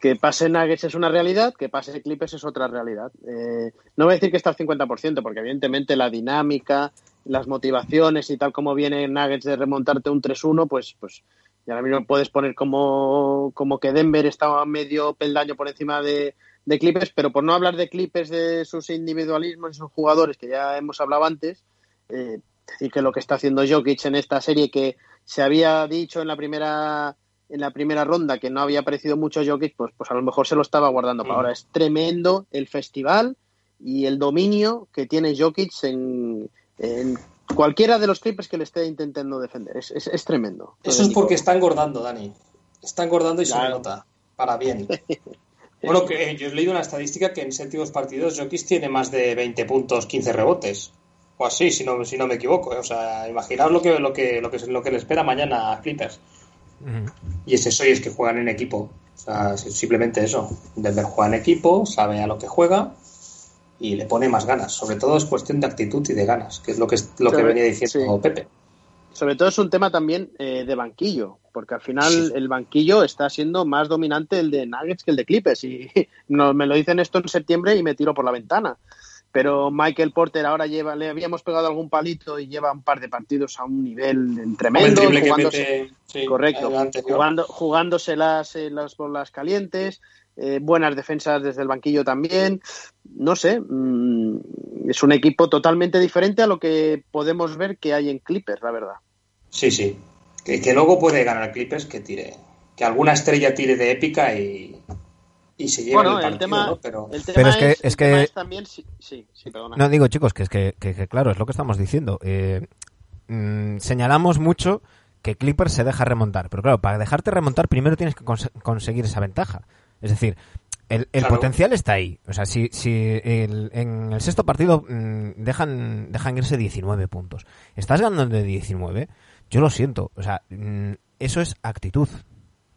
que pase Nuggets es una realidad, que pase Clippers es otra realidad. Eh, no voy a decir que está al 50%, porque evidentemente la dinámica, las motivaciones y tal como viene Nuggets de remontarte un 3-1, pues, pues y ahora mismo puedes poner como, como que Denver estaba medio peldaño por encima de, de Clippers, pero por no hablar de Clippers, de sus individualismos y sus jugadores, que ya hemos hablado antes, eh, decir que lo que está haciendo Jokic en esta serie, que se había dicho en la primera en la primera ronda que no había aparecido mucho Jokic, pues, pues a lo mejor se lo estaba guardando para ahora. Es tremendo el festival y el dominio que tiene Jokic en, en cualquiera de los Clippers que le esté intentando defender. Es, es, es tremendo. Eso es porque está engordando, Dani. Está engordando y claro. se nota. Para bien. (laughs) Bueno, que yo he leído una estadística que en séptimos partidos Jokic tiene más de 20 puntos, 15 rebotes. O así, si no, si no me equivoco. ¿eh? O sea, imaginaos lo que, lo que, lo que, lo que le espera mañana a Clippers. Uh -huh. Y es eso, y es que juegan en equipo. O sea, simplemente eso. Denver juega en equipo, sabe a lo que juega y le pone más ganas. Sobre todo es cuestión de actitud y de ganas, que es lo que, lo que venía diciendo sí. Pepe sobre todo es un tema también eh, de banquillo, porque al final sí. el banquillo está siendo más dominante el de Nuggets que el de Clippers. Y (laughs) no, me lo dicen esto en septiembre y me tiro por la ventana. Pero Michael Porter ahora lleva, le habíamos pegado algún palito y lleva un par de partidos a un nivel tremendo. Jugándose, correcto, jugando, jugándose las, eh, las bolas calientes, eh, buenas defensas desde el banquillo también. No sé, mmm, es un equipo totalmente diferente a lo que podemos ver que hay en Clippers, la verdad. Sí, sí. Que, que luego puede ganar Clippers que tire. Que alguna estrella tire de épica y, y se lleve bueno, el partido, el tema, ¿no? Pero, el tema Pero es que- es, es el tema que- es también sí, sí, sí, perdona. No digo, chicos, que es que, que- que claro, es lo que estamos diciendo. Eh, mm, señalamos mucho que Clippers se deja remontar, pero claro, para dejarte remontar primero tienes que cons- conseguir esa ventaja. Es decir, el, el Claro. potencial está ahí. O sea, si, si el- en el sexto partido mm, dejan, dejan irse 19 puntos, estás ganando de 19, yo lo siento. O sea, mm, eso es actitud.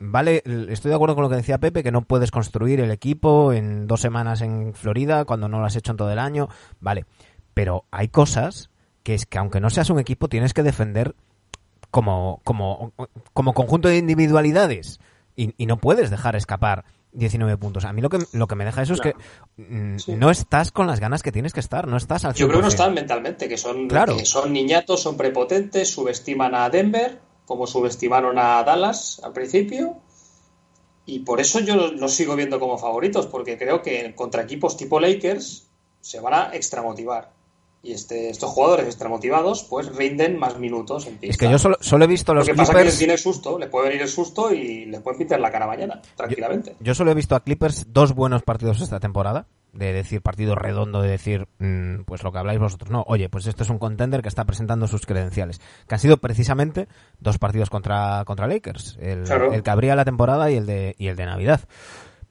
Vale, estoy de acuerdo con lo que decía Pepe, que no puedes construir el equipo en dos semanas en Florida cuando no lo has hecho en todo el año. Vale, pero hay cosas que es que aunque no seas un equipo tienes que defender como, como, como conjunto de individualidades y, y no puedes dejar escapar 19 puntos. A mí lo que, lo que me deja eso Claro. es que mm, Sí. no estás con las ganas que tienes que estar, no estás al Yo creo que no 100%. están mentalmente, que son, Claro. que son niñatos, son prepotentes, subestiman a Denver, como subestimaron a Dallas al principio, Y por eso yo los sigo viendo como favoritos, porque creo que contra equipos tipo Lakers se van a extramotivar. Y este, estos jugadores extramotivados pues rinden más minutos en pista. Es que yo solo, solo he visto los Lo que Clippers... pasa es que les viene el susto, les puede venir el susto y les pueden pintar la cara mañana, tranquilamente. Yo solo he visto a Clippers dos buenos partidos esta temporada. De decir partido redondo, de decir, mm, pues lo que habláis vosotros. No, oye, pues este es un contender que está presentando sus credenciales. Que han sido precisamente dos partidos contra, contra Lakers. El, Claro. el que abría la temporada y el de, y el de Navidad.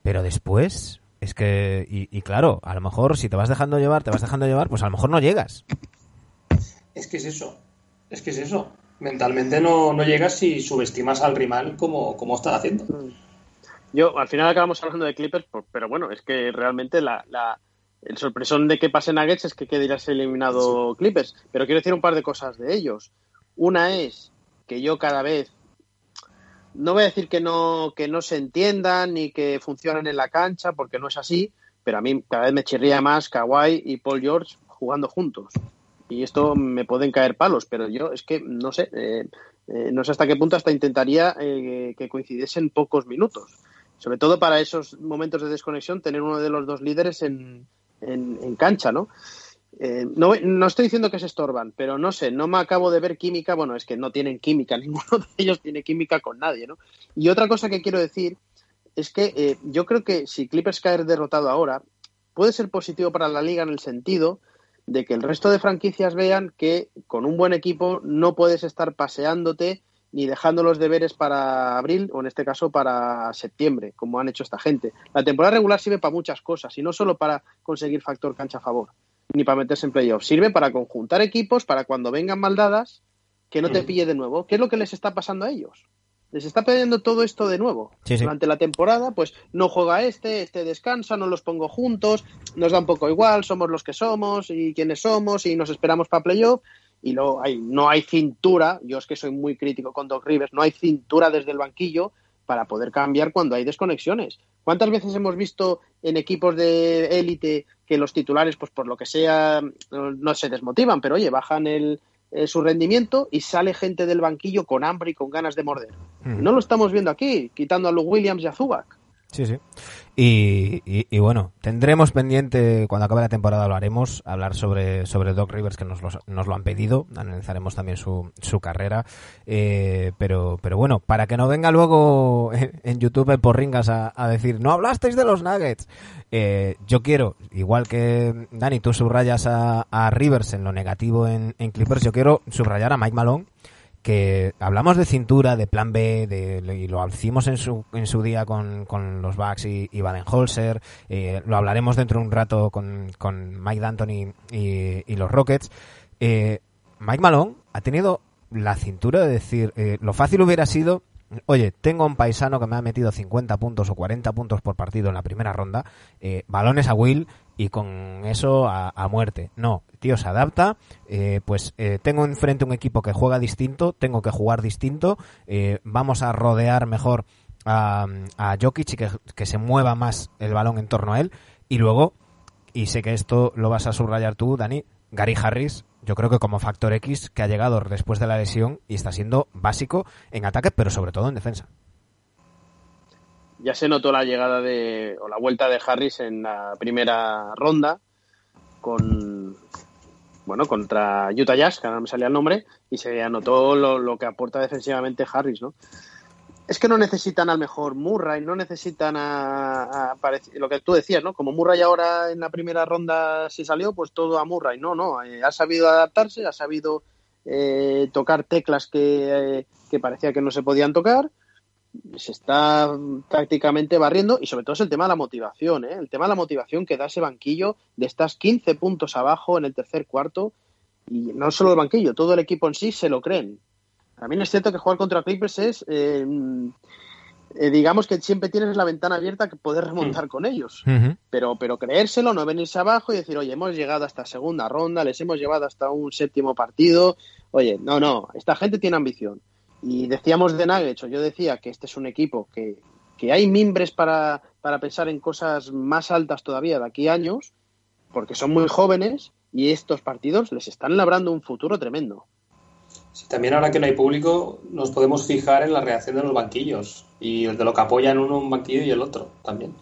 Pero después, es que, y, y claro, a lo mejor si te vas dejando llevar, te vas dejando llevar, pues a lo mejor no llegas. Es que es eso, es que es eso. Mentalmente no, no llegas si subestimas al rival como, como están haciendo. Yo, al final acabamos hablando de Clippers, pero bueno, es que realmente la, la- el sorpresón de que pase Nuggets es que quedarías eliminado Clippers. Pero quiero decir un par de cosas de ellos. Una es que yo cada vez, no voy a decir que no, que no se entiendan ni que funcionen en la cancha, porque no es así, pero a mí cada vez me chirría más Kawhi y Paul George jugando juntos. Y esto me pueden caer palos, pero yo es que no sé, eh, eh, no sé hasta qué punto hasta intentaría eh, que coincidiesen pocos minutos sobre todo para esos momentos de desconexión, tener uno de los dos líderes en, en, cancha, ¿no? Eh, no, no estoy diciendo que se estorban, pero no sé, no me acabo de ver química, bueno, es que no tienen química, (laughs) ninguno de ellos tiene química con nadie, ¿no? Y otra cosa que quiero decir es que eh, yo creo que si Clippers caer derrotado ahora, puede ser positivo para la liga en el sentido de que el resto de franquicias vean que con un buen equipo no puedes estar paseándote ni dejando los deberes para abril o en este caso para septiembre, como han hecho esta gente. La temporada regular sirve para muchas cosas y no solo para conseguir factor cancha a favor, ni para meterse en playoffs. Sirve para conjuntar equipos para cuando vengan maldadas que no te pille de nuevo. ¿Qué es lo que les está pasando a ellos? Les está pidiendo todo esto de nuevo. Sí, sí. Durante la temporada, pues no juega este, este descansa, no los pongo juntos, nos da un poco igual, somos los que somos y quiénes somos y nos esperamos para playoff y luego hay, no hay cintura, yo es que soy muy crítico con Doc Rivers, no hay cintura desde el banquillo para poder cambiar cuando hay desconexiones. ¿Cuántas veces hemos visto en equipos de élite que los titulares, pues por lo que sea, no, se desmotivan, pero oye, bajan el, eh, su rendimiento y sale gente del banquillo con hambre y con ganas de morder? Mm. No lo estamos viendo aquí, quitando a Luke Williams y a Zubac. Sí, sí. Y, y- y bueno, tendremos pendiente, cuando acabe la temporada lo haremos, hablar sobre, sobre Doc Rivers, que nos, nos lo han pedido, analizaremos también su, su carrera, eh, pero, pero bueno, para que no venga luego en, en YouTube Porringas a, a decir, no hablasteis de los Nuggets, eh, yo quiero, igual que Dani, tú subrayas a, a Rivers en lo negativo en, en Clippers, yo quiero subrayar a Mike Malone, que hablamos de cintura, de plan B, de, y lo hicimos en su, en su día con, con los Bucks y, y Baden-Holzer, eh, lo hablaremos dentro de un rato con, con Mike D'Antoni y, los Rockets. Eh, Mike Malone ha tenido la cintura de decir, eh, lo fácil hubiera sido, oye, tengo un paisano que me ha metido 50 puntos o 40 puntos por partido en la primera ronda, eh, balones a Will y con eso a, a muerte. No, tío, se adapta, eh, pues eh, tengo enfrente un equipo que juega distinto, tengo que jugar distinto, eh, vamos a rodear mejor a, Jokic y que, que se mueva más el balón en torno a él y luego, y sé que esto lo vas a subrayar tú, Dani, Gary Harris, yo creo que como factor X que ha llegado después de la lesión y está siendo básico en ataque, pero sobre todo en defensa. Ya se notó la llegada de, o la vuelta de Harris en la primera ronda con, bueno, contra Utah Jazz, que ahora me salía el nombre, y se anotó lo, lo que aporta defensivamente Harris, ¿no? Es que no necesitan al mejor Murray, no necesitan a, lo que tú decías, ¿no? Como Murray ahora en la primera ronda se salió, pues todo a Murray. No, no, eh, ha sabido adaptarse, ha sabido eh, tocar teclas que, eh, que parecía que no se podían tocar se está prácticamente barriendo y sobre todo es el tema de la motivación, ¿eh? el tema de la motivación que da ese banquillo de estas 15 puntos abajo en el tercer cuarto y no solo el banquillo, todo el equipo en sí se lo creen. También es cierto que jugar contra Clippers es, eh, eh, digamos que siempre tienes la ventana abierta que poder remontar con ellos, pero, pero creérselo, no venirse abajo y decir, oye, hemos llegado hasta segunda ronda, les hemos llevado hasta un séptimo partido, oye, no, no, esta gente tiene ambición. Y decíamos de Nuggets, o yo decía que este es un equipo que, que hay mimbres para, para pensar en cosas más altas todavía de aquí a años, porque son muy jóvenes y estos partidos les están labrando un futuro tremendo. Si también ahora que no hay público, nos podemos fijar en la reacción de los banquillos y de lo que apoyan uno un banquillo y el otro también.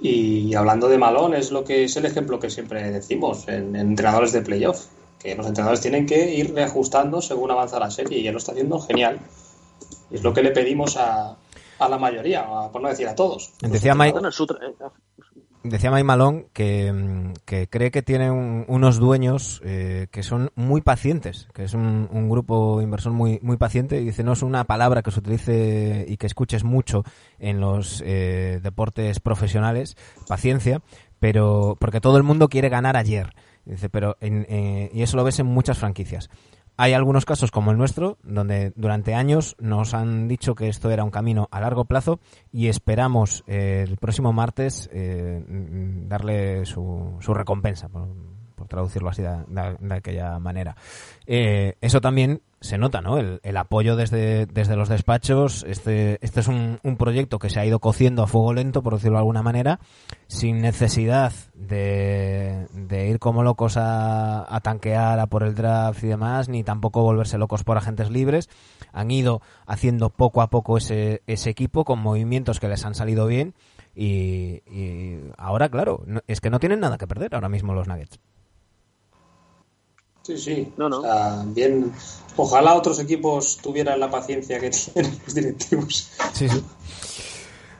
Y hablando de Malón, es lo que es el ejemplo que siempre decimos en, en entrenadores de playoff, que los entrenadores tienen que ir reajustando según avanza la serie y él lo está haciendo genial. Y es lo que le pedimos a, a la mayoría, a- por no decir a todos. Decía Mike, eh, decía Mike Malone que, mm, que cree que tiene un- unos dueños eh, que son muy pacientes, que es un, un grupo inversor muy, muy paciente y dice no es una palabra que se utilice y que escuches mucho en los eh, deportes profesionales, paciencia, pero porque todo el mundo quiere ganar ayer. Dice, pero en- eh, y eso lo ves en muchas franquicias. Hay algunos casos como el nuestro, donde durante años nos han dicho que esto era un camino a largo plazo y esperamos eh, el próximo martes eh, darle su, su recompensa, por, por traducirlo así de, de- aquella manera. Eh, eso también se nota, ¿no? El, apoyo desde, desde los despachos. Este, este es un, proyecto que se ha ido cociendo a fuego lento, por decirlo de alguna manera, sin necesidad de, ir como locos a, a tanquear a por el draft y demás, ni tampoco volverse locos por agentes libres. Han ido haciendo poco a poco ese, ese equipo con movimientos que les han salido bien. Y, ahora, claro, es que no tienen nada que perder ahora mismo los Nuggets. Sí, sí. No, no. O sea, bien. Ojalá otros equipos tuvieran la paciencia que (laughs) tienen los directivos. Sí, sí.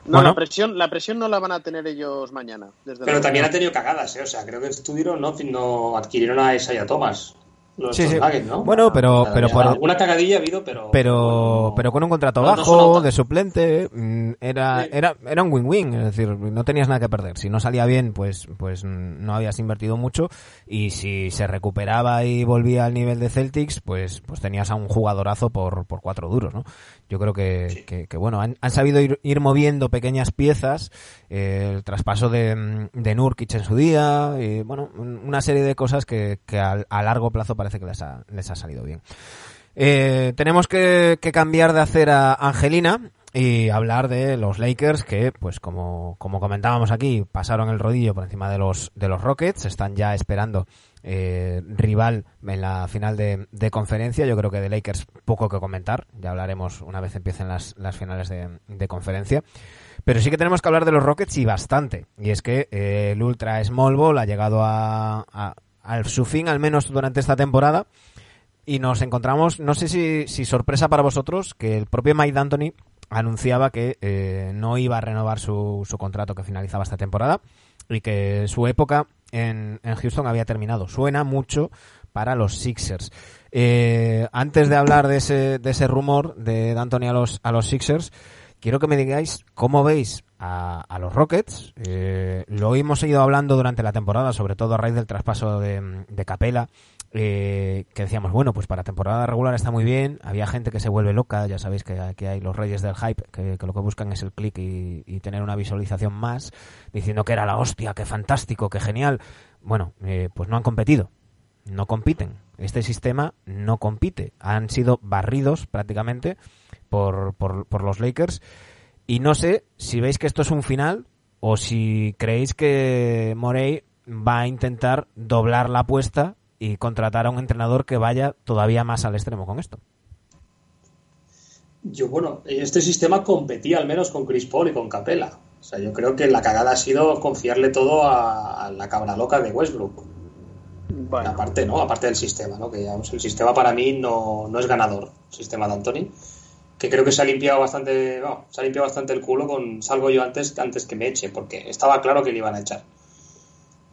No, Bueno. la presión, la presión no la van a tener ellos mañana. Desde Pero también ha tenido cagadas, ¿eh? O sea, creo que estuvieron, no, no adquirieron a Isaiah Thomas. Los Sí, sí. Nuggets, ¿no? Bueno, pero- pero por- Alguna cagadilla ha habido, pero. pero pero con un contrato no- bajo de suplente mm, era Sí. era era un win-win es decir no tenías nada que perder si no salía bien pues pues no habías invertido mucho y si se recuperaba y volvía al nivel de Celtics pues pues tenías a un jugadorazo por por cuatro duros no yo creo que, que, que, bueno han, han sabido ir, ir moviendo pequeñas piezas eh, el traspaso de, de Nurkic en su día y bueno un- una serie de cosas que, que a, a largo plazo parece que les ha, les ha salido bien. Eh, tenemos que, que cambiar de hacer a Angelina y hablar de los Lakers que, pues como, como comentábamos aquí, pasaron el rodillo por encima de los, de los Rockets, están ya esperando eh, rival en la final de, conferencia. Yo creo que de Lakers poco que comentar, ya hablaremos una vez empiecen las, las finales de, conferencia. Pero sí que tenemos que hablar de los Rockets y bastante. Y es que eh, el Ultra Small Ball ha llegado a, su fin, al menos durante esta temporada. Y nos encontramos, no sé si, si sorpresa para vosotros, que el propio Mike D'Antoni anunciaba que eh, no iba a renovar su, su contrato que finalizaba esta temporada y que su época en, en Houston había terminado. Suena mucho para los Sixers. Eh, antes de hablar de ese, de ese rumor de D'Antoni a los, a los Sixers, quiero que me digáis cómo veis a, a los Rockets. Eh, lo hemos ido hablando durante la temporada, sobre todo a raíz del traspaso de, Capela eh, que decíamos, bueno, pues para temporada regular está muy bien, había gente que se vuelve loca, ya sabéis que aquí hay los reyes del hype, que, lo que buscan es el click y, y tener una visualización más, diciendo que era la hostia, que fantástico, que genial. Bueno, eh, pues no han competido, no compiten. Este sistema no compite. Han sido barridos prácticamente por, por, por los Lakers. Y no sé si veis que esto es un final o si creéis que Morey va a intentar doblar la apuesta y contratar a un entrenador que vaya todavía más al extremo con esto. Yo, bueno, este sistema competía al menos con Chris Paul y con Capela. O sea, yo creo que la cagada ha sido confiarle todo a, a la cabra loca de Westbrook. Bueno, Aparte, ¿no? Aparte del sistema, ¿no? Que digamos, el sistema para mí no, no es ganador, el sistema de Anthony. Que creo que se ha limpiado bastante, no, se ha limpiado bastante el culo con salgo yo antes, antes que me eche, porque estaba claro que le iban a echar.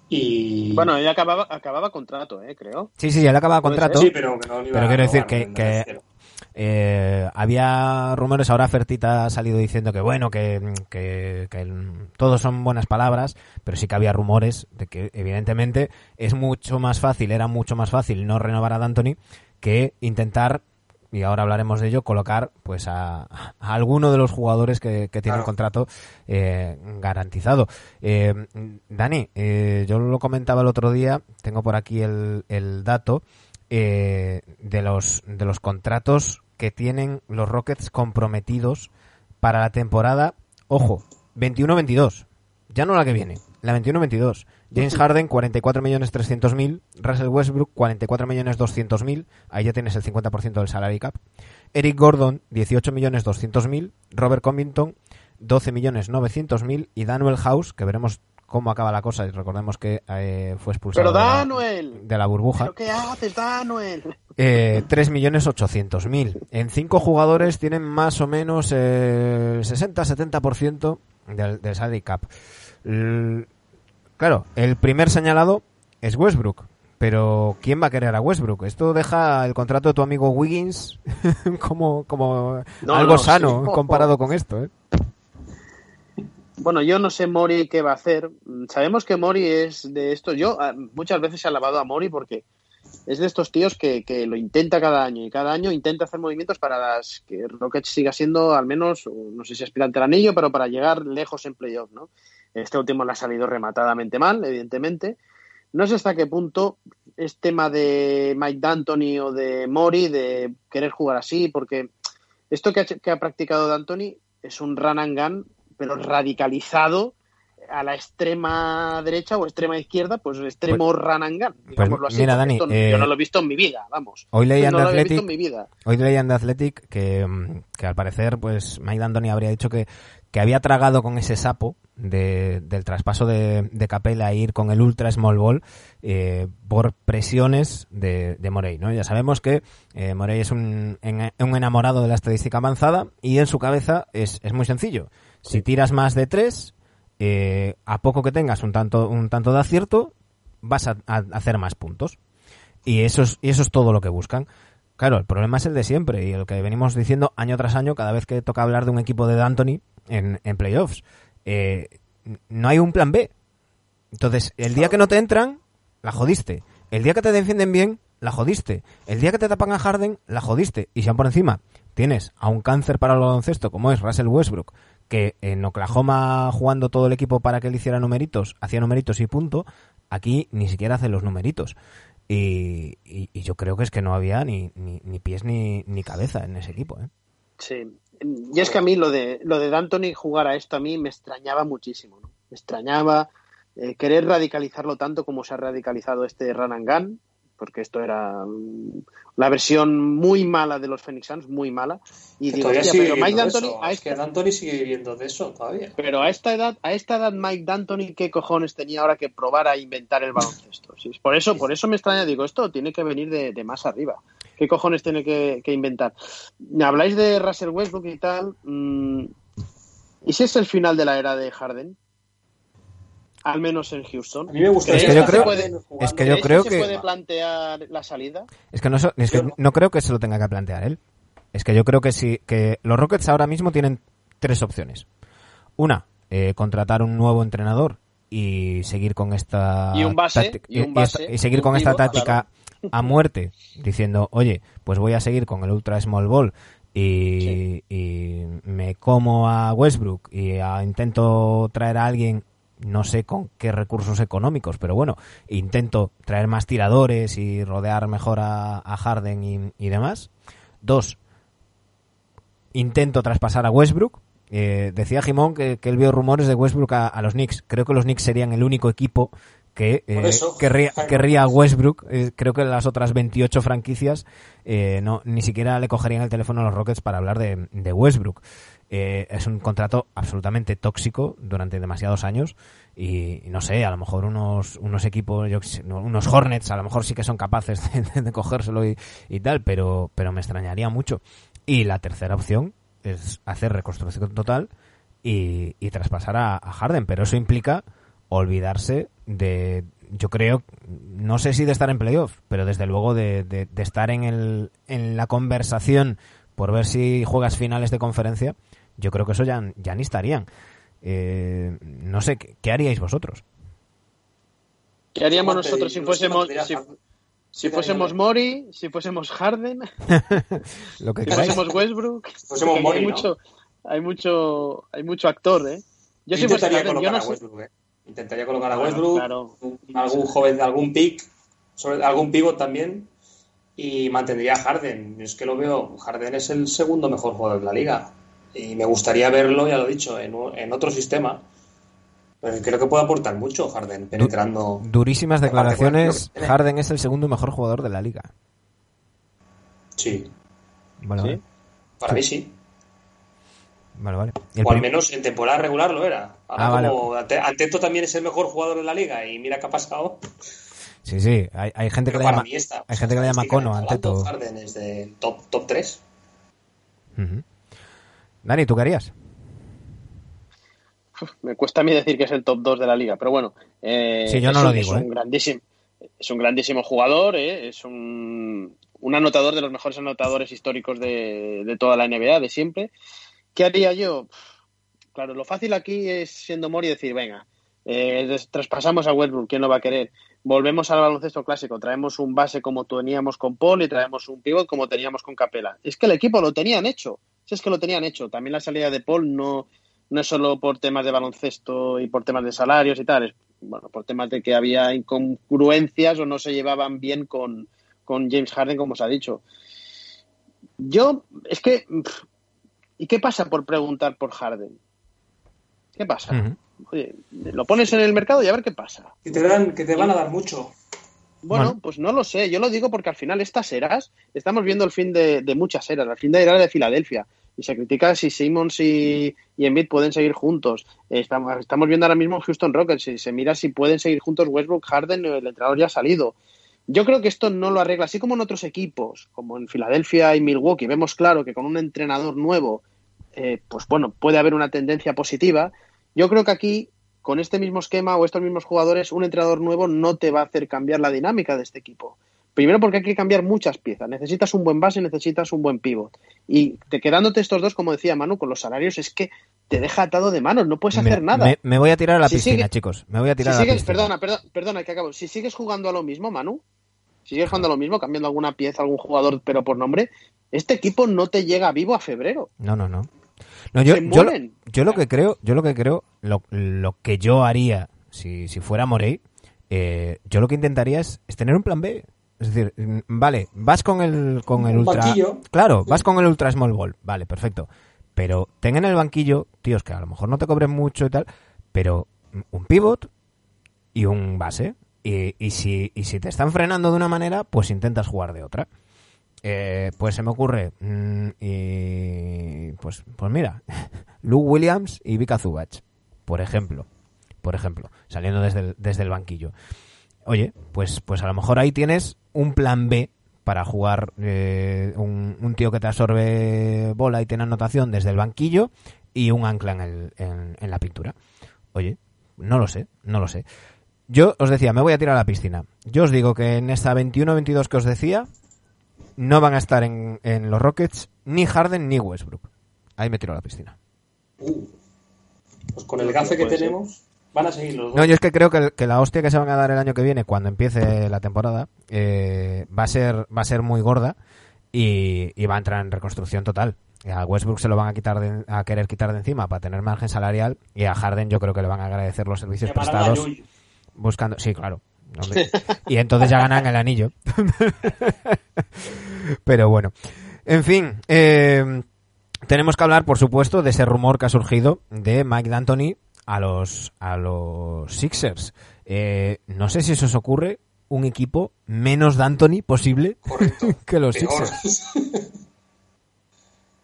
Y bueno, ella acababa, acababa contrato, eh, creo. Sí, sí, ya le acaba Puede contrato. sí, pero que no le iban Pero a quiero decir que-. Eh, había rumores, ahora Fertita ha salido diciendo que bueno, que, que- que el- todos son buenas palabras, pero sí que había rumores de que evidentemente es mucho más fácil, era mucho más fácil no renovar a D'Antoni que intentar, y ahora hablaremos de ello, colocar pues a, a alguno de los jugadores que, que tienen Claro. contrato eh, garantizado. Eh, Dani, eh, yo lo comentaba el otro día, tengo por aquí el, el dato eh, de los de los contratos que tienen los Rockets comprometidos para la temporada, ojo, 21-22, ya no la que viene, la 21-22. James Harden, 44 millones 300 mil. Russell Westbrook, 44 millones 200 mil. Ahí ya tienes el 50% del salary cap. Eric Gordon, 18 millones 200 mil. Robert Covington, 12 millones 900 mil. Y Daniel House, que veremos cómo acaba la cosa. Y recordemos que eh, fue expulsado Pero de la- de la burbuja. ¿Pero qué haces, Danuel? Eh, 3.800.000. En cinco jugadores tienen más o menos eh, 60-70% del, del salary cap. Claro, el primer señalado es Westbrook. Pero ¿quién va a querer a Westbrook? Esto deja el contrato de tu amigo Wiggins (laughs) como, como No, algo no, sano sí. comparado con esto. ¿eh? Bueno, yo no sé Mori qué va a hacer. Sabemos que Mori es de estos. Yo ah, muchas veces he alabado a Mori porque es de estos tíos que, que lo intenta cada año y cada año intenta hacer movimientos para las que Rockets siga siendo al menos, no sé si aspirante al anillo, pero para llegar lejos en playoff, ¿no? Este último le ha salido rematadamente mal, evidentemente. No sé hasta qué punto es tema de Mike D'Antoni o de Mori de querer jugar así, porque esto que ha, que ha practicado D'Antoni es un run and gun, pero radicalizado a la extrema derecha o extrema izquierda, pues extremo run and gun, digámoslo así. mira, Dani, esto eh, yo no lo he visto en mi vida, vamos. Hoy leían no Athletic- visto en mi vida. Hoy leían de Athletic que, mm, que al parecer, pues Mike D'Antoni habría dicho que, que había tragado con ese sapo de- del traspaso de, de Capela a ir con el ultra small ball eh, por presiones de, de Morey, ¿no? Ya sabemos que eh, Morey es un, en- un enamorado de la estadística avanzada y en su cabeza es, es muy sencillo. Si tiras más de tres, eh, a poco que tengas un tanto, un tanto de acierto, vas a- a hacer más puntos. Y eso es, y eso es todo lo que buscan. Claro, el problema es el de siempre y el que venimos diciendo año tras año cada vez que toca hablar de un equipo de D'Antoni en, en playoffs. Eh, no hay un plan B. Entonces, el día que no te entran, la jodiste. El día que te defienden bien, la jodiste. El día que te tapan a Harden, la jodiste. Y si aún por encima tienes a un cáncer para el baloncesto como es Russell Westbrook, que en Oklahoma jugando todo el equipo para que él hiciera numeritos, hacía numeritos y punto, aquí ni siquiera hace los numeritos. Y, y- yo creo que es que no había ni, ni, ni pies ni, ni cabeza en ese equipo. ¿eh? Sí. Y es que a mí lo de lo de D'Antoni jugar a esto a mí me extrañaba muchísimo, ¿no? Me extrañaba eh, querer radicalizarlo tanto como se ha radicalizado este Run and Gun, porque esto era mm, la versión muy mala de los Phoenix Suns, muy mala. Y Que digo, todavía hostia, sigue pero Mike D'Antoni a Es que D'Antoni sigue viviendo de eso todavía. pero a esta edad, a esta edad Mike D'Antoni qué cojones tenía ahora que probar a inventar el baloncesto. Sí, por eso, por eso me extraña, digo, esto tiene que venir de, de más arriba. ¿Qué cojones tiene que, que inventar? Habláis de Russell Westbrook y tal. mm, ¿Y si es el final de la era de Harden? Al menos en Houston. A mí me gustaría Es que yo creo- es que yo ¿Creéis creo se que- puede plantear la salida? Es que no, es que no creo que se lo tenga que plantear él. Es que yo creo que sí, que los Rockets ahora mismo tienen tres opciones. Una, eh, contratar un nuevo entrenador y seguir con esta Y un base, táctica- y un base, y seguir un con esta táctica a muerte, diciendo, oye, pues voy a seguir con el ultra small ball y, y me como a Westbrook y a- intento traer a alguien no sé con qué recursos económicos, pero bueno, intento traer más tiradores y rodear mejor a, a Harden y, y demás. Dos, intento traspasar a Westbrook. Eh, decía Jimón que, que él vio rumores de Westbrook a, a los Knicks. Creo que los Knicks serían el único equipo que eh, eso, (laughs) querría a Westbrook. Eh, creo que las otras 28 franquicias eh, no ni siquiera le cogerían el teléfono a los Rockets para hablar de, de Westbrook. Eh, es un contrato absolutamente tóxico durante demasiados años y, no sé, a lo mejor unos, unos equipos, yo unos Hornets a lo mejor sí que son capaces (laughs) de, de cogérselo y, tal, pero, pero me extrañaría mucho. Y la tercera opción es hacer reconstrucción total y, y traspasar a, a Harden, pero eso implica olvidarse de, yo creo, no sé si de estar en playoff, pero desde luego de, de- de estar en, el, en la conversación por ver si juegas finales de conferencia, yo creo que eso ya, ya ni estarían. Eh, no sé, ¿qué, qué haríais vosotros? ¿Qué haríamos nosotros si fuésemos, si, si fuésemos. Mori, si fuésemos Harden, (laughs) Lo que si queráis. fuésemos Westbrook? fuésemos Porque Mori, hay ¿no? mucho, hay mucho, hay mucho actor, ¿eh? Yo Yo si fuese intentaría Harden, yo colocar no a. Westbrook, ¿eh? Intentaría colocar a Westbrook, claro. un- algún joven, algún pick, sobre, algún pivot también, y mantendría a Harden. Es que lo veo, Harden es el segundo mejor jugador de la liga. Y me gustaría verlo, ya lo he dicho, en, en otro sistema. Pero creo que puede aportar mucho Harden, penetrando. Durísimas declaraciones. Harden es el segundo mejor jugador de la liga. Sí. Vale, ¿Sí? vale. Para mí sí. Vale, vale. O al menos en temporada regular lo era. Ahora Ah, vale. como Ante- Anteto también es el mejor jugador de la liga y mira qué ha pasado. Sí, sí. Hay, hay gente que le llama. está. hay gente que le llama cono ante todo. Harden es de top, top 3. Ujú. Dani, ¿tú qué harías? Me cuesta a mí decir que es el top 2 de la liga, pero bueno. eh, Sí, yo no es lo digo, Es ¿eh? un grandísimo, es un grandísimo jugador, ¿eh? es un, un anotador de los mejores anotadores históricos de, de toda la NBA, de siempre. ¿Qué haría yo? Claro, lo fácil aquí es, siendo Mori, decir, venga, eh, traspasamos a Westbrook, ¿quién lo va a querer? Volvemos al baloncesto clásico, traemos un base como teníamos con Paul y traemos un pivot como teníamos con Capela. Es que el equipo lo tenían hecho, si es que lo tenían hecho. También la salida de Paul no, no es solo por temas de baloncesto y por temas de salarios y tal, es bueno, por temas de que había incongruencias o no se llevaban bien con, con James Harden, como se ha dicho. Yo, es que, ¿y qué pasa por preguntar por Harden? ¿Qué pasa? Oye, lo pones en el mercado y a ver qué pasa. Que te, dan, que te van a dar mucho. Bueno, Bueno. pues no lo sé. Yo lo digo porque al final estas eras, estamos viendo el fin de, de muchas eras, el fin de era de Filadelfia. Y se critica si Simmons y, y Embiid pueden seguir juntos. Estamos, estamos viendo ahora mismo Houston Rockets. Y se mira si pueden seguir juntos Westbrook, Harden, el entrenador ya ha salido. Yo creo que esto no lo arregla, así como en otros equipos, como en Filadelfia y Milwaukee. Vemos claro que con un entrenador nuevo, eh, pues bueno, puede haber una tendencia positiva. Yo creo que aquí, con este mismo esquema o estos mismos jugadores, un entrenador nuevo no te va a hacer cambiar la dinámica de este equipo. Primero porque hay que cambiar muchas piezas. Necesitas un buen base, necesitas un buen pivot. Y te quedándote estos dos, como decía Manu, con los salarios, es que te deja atado de manos, no puedes hacer nada. Me, me voy a tirar a la Si piscina, sigue- chicos. Me voy a Si tirar a la sigues, piscina. perdona, perdona, perdona, que acabo. Si sigues jugando a lo mismo, Manu, si sigues jugando a lo mismo, cambiando alguna pieza, algún jugador, pero por nombre, este equipo no te llega vivo a febrero. No, no, no. No, yo, yo, lo, yo lo que creo, yo lo que creo, lo, lo que yo haría si, si fuera Morey, eh, yo lo que intentaría es, es tener un plan B. Es decir, mm, vale, vas con el, con el Un ultra. banquillo. Claro, vas con el ultra small ball. Vale, perfecto. Pero ten en el banquillo, tíos, que a lo mejor no te cobren mucho y tal, pero un pivot y un base. Y, y si, y si te están frenando de una manera, pues intentas jugar de otra. Eh, pues se me ocurre. mm, y pues, pues mira, (laughs) Luke Williams y Vika Zubac, por ejemplo. Por ejemplo, saliendo desde el, desde el banquillo. Oye, pues, pues a lo mejor ahí tienes un plan B para jugar eh, un, tío que te absorbe bola y tiene anotación desde el banquillo y un ancla en, el- en la pintura. Oye, no lo sé, no lo sé. Yo os decía, me voy a tirar a la piscina. Yo os digo que en esta 21-22 que os decía, no van a estar en, en los Rockets ni Harden ni Westbrook. Ahí me tiro a la piscina. Uh. Pues con el gafe que ser. tenemos, van a seguir los dos. No, yo es que creo que, que la hostia que se van a dar el año que viene, cuando empiece la temporada, eh, va a ser va a ser muy gorda y, y va a entrar en reconstrucción total. A Westbrook se lo van a quitar de- a querer quitar de encima para tener margen salarial y a Harden yo creo que le van a agradecer los servicios prestados buscando, sí, claro. Hombre. Y entonces ya ganan el anillo. (laughs) Pero bueno, en fin, eh, tenemos que hablar, por supuesto, de ese rumor que ha surgido de Mike D'Antoni a los a los Sixers. Eh, no sé si eso os ocurre un equipo menos D'Antoni posible Correcto. (laughs) que los Peor. Sixers. (laughs)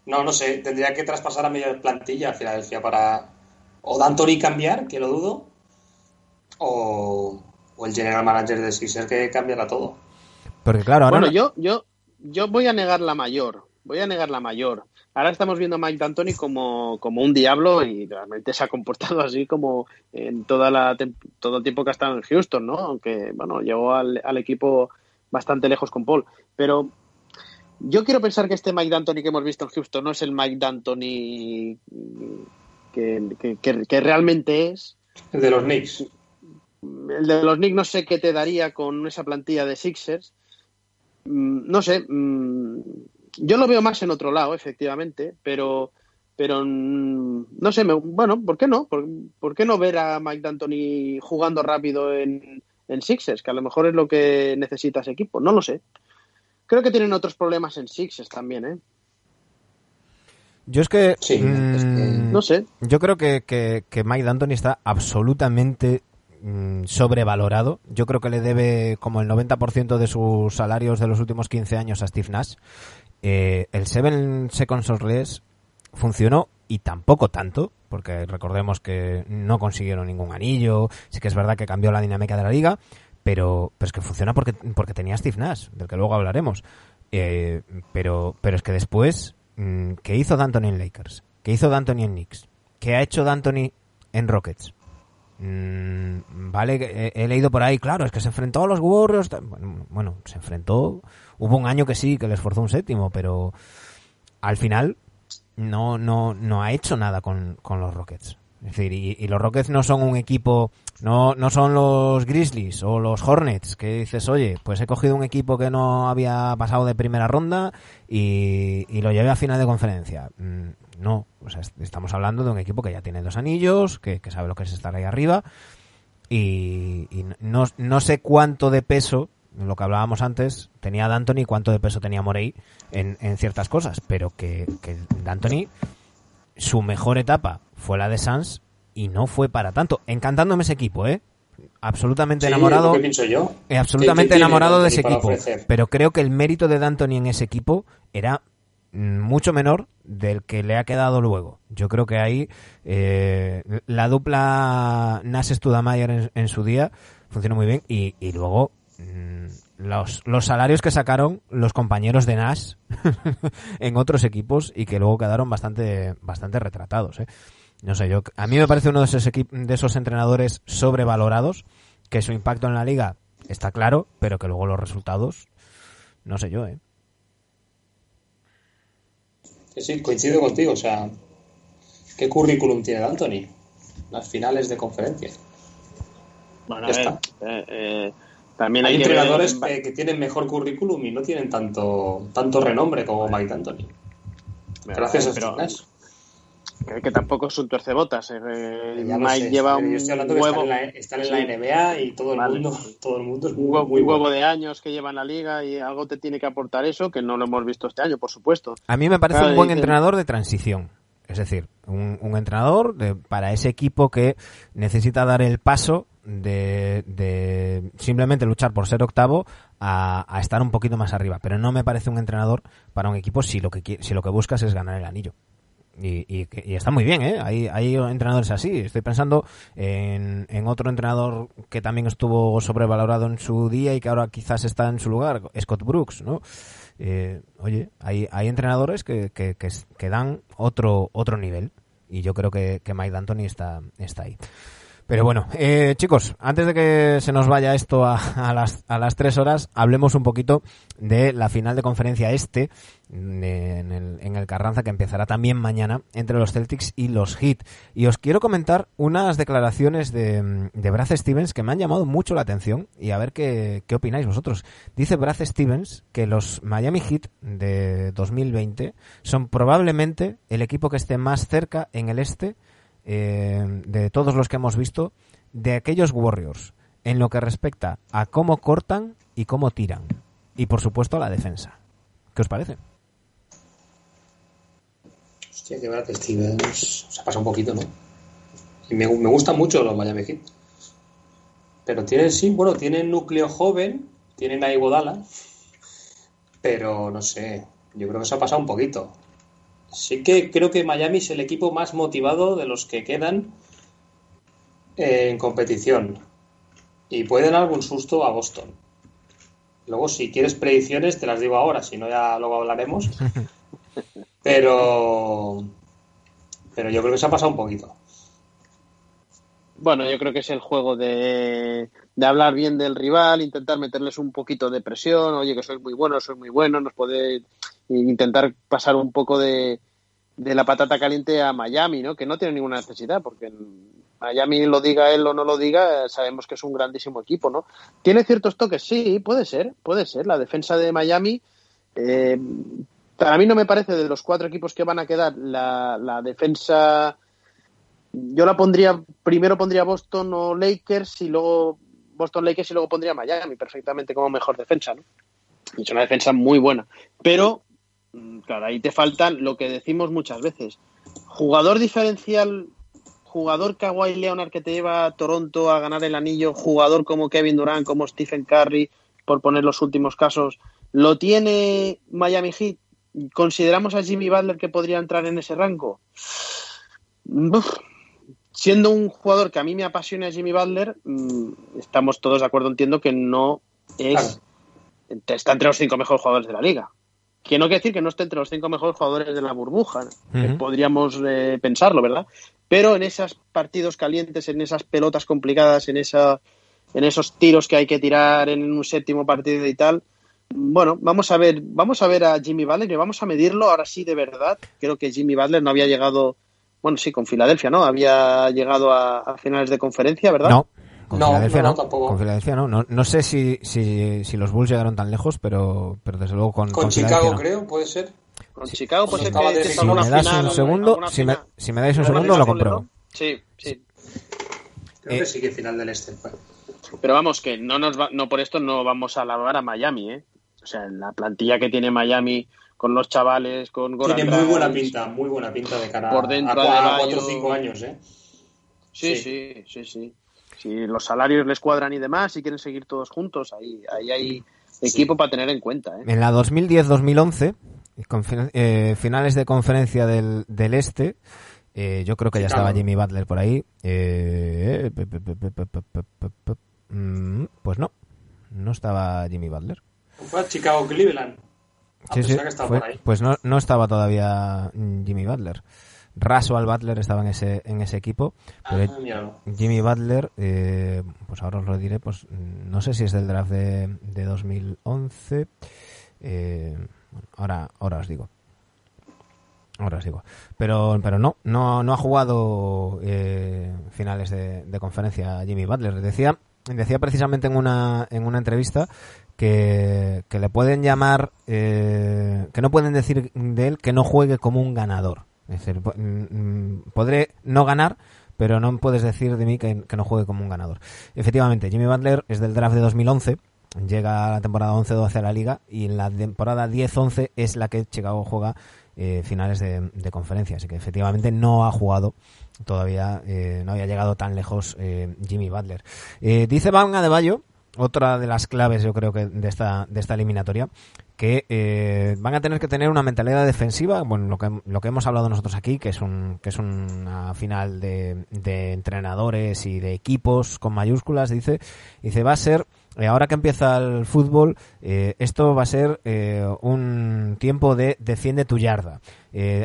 no, no sé. Tendría que traspasar a media plantilla a Filadelfia para o D'Antoni cambiar, que lo dudo, o, o el general manager de Sixers que cambiará todo. Porque claro, ahora Bueno, no- yo, yo, yo voy a negar la mayor. Voy a negar la mayor. Ahora estamos viendo a Mike D'Antoni como, como un diablo y realmente se ha comportado así como en toda la todo el tiempo que ha estado en Houston, ¿no? Aunque, bueno, llegó al, al equipo bastante lejos con Paul. Pero yo quiero pensar que este Mike D'Antoni que hemos visto en Houston no es el Mike D'Antoni que, que, que- que realmente es. El de los Knicks. El de los Knicks no sé qué te daría con esa plantilla de Sixers. Mm, No sé. mm, Yo lo veo más en otro lado, efectivamente, pero pero mm, no sé, me- bueno, ¿por qué no? ¿Por, por qué no ver a Mike D'Antoni jugando rápido en, en Sixers? Que a lo mejor es lo que necesita ese equipo, no lo sé. Creo que tienen otros problemas en Sixers también, ¿eh? yo es que, Sí, es que- no sé. Yo creo que, que, que Mike D'Antoni está absolutamente mm, sobrevalorado. Yo creo que le debe como el 90% de sus salarios de los últimos 15 años a Steve Nash. Eh, el Seven Seconds of Less funcionó y tampoco tanto, porque recordemos que no consiguieron ningún anillo, sí que es verdad que cambió la dinámica de la liga, pero, pero es que funciona porque, porque tenía Steve Nash, del que luego hablaremos. Eh, pero, pero es que después, mm, ¿qué hizo D'Antoni en Lakers? ¿Qué hizo D'Antoni en Knicks? ¿Qué ha hecho D'Antoni en Rockets? Mm, vale, he, he, leído por ahí, claro, es que se enfrentó a los Warriors. Bueno, se enfrentó. Hubo un año que sí, que les forzó un séptimo, pero al final no, no, no ha hecho nada con, con los Rockets. Es decir, y, los Rockets no son un equipo, no, no son los Grizzlies o los Hornets, que dices, oye, pues he cogido un equipo que no había pasado de primera ronda y, y lo llevé a final de conferencia. No, o sea, estamos hablando de un equipo que ya tiene dos anillos, que, que sabe lo que es estar ahí arriba y, y no, no sé cuánto de peso lo que hablábamos antes, tenía D'Antoni cuánto de peso tenía Morey en, en ciertas cosas, pero que, que D'Antoni, su mejor etapa fue la de Sans y no fue para tanto. Encantándome ese equipo, ¿eh? Absolutamente Sí, enamorado. lo que pienso yo. eh, absolutamente ¿Qué- qué tiene enamorado de ese equipo. ofrecer? Pero creo que el mérito de D'Antoni en ese equipo era mucho menor del que le ha quedado luego. Yo creo que ahí eh, la dupla Nash Studamayer en, su día funcionó muy bien y, y luego mm, los, los salarios que sacaron los compañeros de Nash (laughs) en otros equipos y que luego quedaron bastante bastante retratados. ¿eh? No sé, yo a mí me parece uno de esos de esos entrenadores sobrevalorados que su impacto en la liga está claro, pero que luego los resultados no sé yo, ¿eh? Sí, sí, coincido contigo. O sea, ¿qué currículum tiene D'Antoni? Las finales de conferencia. Bueno, a Ya ver, está. eh, eh, también Hay hay, que ver- entrenadores que, que tienen mejor currículum y no tienen tanto, tanto renombre como Mike D'Antoni. Gracias a pero. Que, que tampoco es un tuercebotas. eh, Ya lo Mike sé, lleva un huevo, están en, la, están en Sí. la NBA y todo el Vale. mundo, (laughs) todo el mundo es un muy, huevo, muy huevo bueno. de años que lleva en la liga y algo te tiene que aportar eso, que no lo hemos visto este año, por supuesto. A mí me parece Claro, un buen entrenador de transición. Es decir, un, un entrenador de- para ese equipo que necesita dar el paso de, de simplemente luchar por ser octavo a, a estar un poquito más arriba. Pero no me parece un entrenador para un equipo si lo que, si lo que buscas es ganar el anillo. Y, y, y está muy bien, ¿eh? Hay, hay entrenadores así. Estoy pensando en, en otro entrenador que también estuvo sobrevalorado en su día y que ahora quizás está en su lugar, Scott Brooks, ¿no? Eh, oye, hay, hay entrenadores que, que, que dan otro, otro nivel. Y yo creo que, que Mike D'Antoni está, está ahí. Pero bueno, eh, chicos, antes de que se nos vaya esto a, las, a las tres horas, hablemos un poquito de la final de conferencia este, de- en, el, en el Carranza, que empezará también mañana, entre los Celtics y los Heat. Y os quiero comentar unas declaraciones de, de Brad Stevens que me han llamado mucho la atención y a ver qué, qué opináis vosotros. Dice Brad Stevens que los Miami Heat de 2020 son probablemente el equipo que esté más cerca en el este eh, de todos los que hemos visto de aquellos Warriors en lo que respecta a cómo cortan y cómo tiran y por supuesto a la defensa. ¿Qué os parece? Hostia, que verdad se pasa un poquito, ¿no? Y me, me gustan mucho los Miami Heat. Pero tienen, sí, bueno, tienen núcleo joven, tienen a Iguodala, pero no sé, yo creo que se ha pasado un poquito. Sí que creo que Miami es el equipo más motivado de los que quedan en competición. Y puede dar algún susto a Boston. Luego, si quieres predicciones, te las digo ahora, si no, ya luego hablaremos. (laughs) Pero. Pero yo creo que se ha pasado un poquito. Bueno, yo creo que es el juego de, de hablar bien del rival, intentar meterles un poquito de presión, oye, que sois muy buenos, sois muy buenos, nos puede intentar pasar un poco de, de la patata caliente a Miami, ¿no? Que no tiene ninguna necesidad, porque Miami lo diga él o no lo diga, sabemos que es un grandísimo equipo, ¿no? Tiene ciertos toques, sí, puede ser, puede ser. La defensa de Miami, eh, para mí no me parece de los cuatro equipos que van a quedar la, la defensa yo la pondría, primero pondría Boston o Lakers y luego Boston Lakers y luego pondría Miami perfectamente como mejor defensa, ¿no? Es una defensa muy buena. Pero, claro, ahí te faltan lo que decimos muchas veces. jugador diferencial, jugador Kawhi Leonard que te lleva a Toronto a ganar el anillo, jugador como Kevin Durant, como Stephen Curry, por poner los últimos casos, ¿lo tiene Miami Heat? ¿Consideramos a Jimmy Butler que podría entrar en ese rango? Uf. Siendo un jugador que a mí me apasiona Jimmy Butler, mm, estamos todos de acuerdo, entiendo que no es está entre los cinco mejores jugadores de la liga. Que no quiere decir que no esté entre los cinco mejores jugadores de la burbuja, Ujú. podríamos eh, pensarlo, ¿verdad? Pero en esos partidos calientes, en esas pelotas complicadas, en, esa, en esos tiros que hay que tirar en un séptimo partido y tal, bueno, vamos a ver, vamos a ver a Jimmy Butler y vamos a medirlo ahora sí de verdad. Creo que Jimmy Butler no había llegado, bueno, sí, con Filadelfia, ¿no? Había llegado a, a finales de conferencia, ¿verdad? No, con No, Filadelfia no, no. tampoco. Con Filadelfia no. No, no sé si, si, si los Bulls llegaron tan lejos, pero, pero desde luego con, Con Filadelfia Chicago, no. creo, puede ser. Con Chicago, pues estaba que Derrick es Si me das final, un segundo, si me, si me dais un ¿Alguna segundo lo con compruebo. LeBron? Sí, sí. Creo Eh, que sí que final del este. Pero vamos, que no nos va- no por esto no vamos a alabar a Miami, ¿eh? O sea, la plantilla que tiene Miami con los chavales, con Goran Tiene muy buena pinta, muy buena pinta de cara Por dentro a, a, Adebayo. 4 o 5 años, ¿eh? Sí, sí, sí, sí si los salarios les cuadran y demás, si quieren seguir todos juntos, ahí, ahí hay equipo para tener en cuenta. ¿eh? En la 2010-2011, eh, finales de conferencia del, del Este, eh, yo creo que ya estaba Jimmy Butler por ahí. pues no, no estaba Jimmy Butler. Pues fue Chicago Cleveland. Sí, sí. Pues no, no estaba todavía Jimmy Butler. Rasual Butler estaba en ese, en ese equipo, pero Ah. Jimmy Butler, eh, pues ahora os lo diré, pues no sé si es del draft de, de 2011. eh, ahora, ahora os digo. Ahora os digo. Pero, pero no, no, no ha jugado eh, finales de, de conferencia Jimmy Butler. Decía, decía precisamente en una, en una entrevista que, que le pueden llamar, eh, que no pueden decir de él que no juegue como un ganador. Es decir, mm, mm, podré no ganar, pero no puedes decir de mí que, no juegue como un ganador. Efectivamente, Jimmy Butler es del draft de 2011, llega a la temporada 11-12 a la liga y en la temporada 10-11 es la que Chicago juega eh, finales de, de conferencia. Así que efectivamente no ha jugado todavía, eh, no había llegado tan lejos eh, Jimmy Butler. Dice Van Adebayo, otra de las claves yo creo que de esta, de esta eliminatoria, que eh, van a tener que tener una mentalidad defensiva, bueno, lo que, lo que hemos hablado nosotros aquí, que es, un, que es una final de, de entrenadores y de equipos con mayúsculas, dice, dice, va a ser, eh, ahora que empieza el fútbol, eh, esto va a ser un tiempo de defiende tu yarda.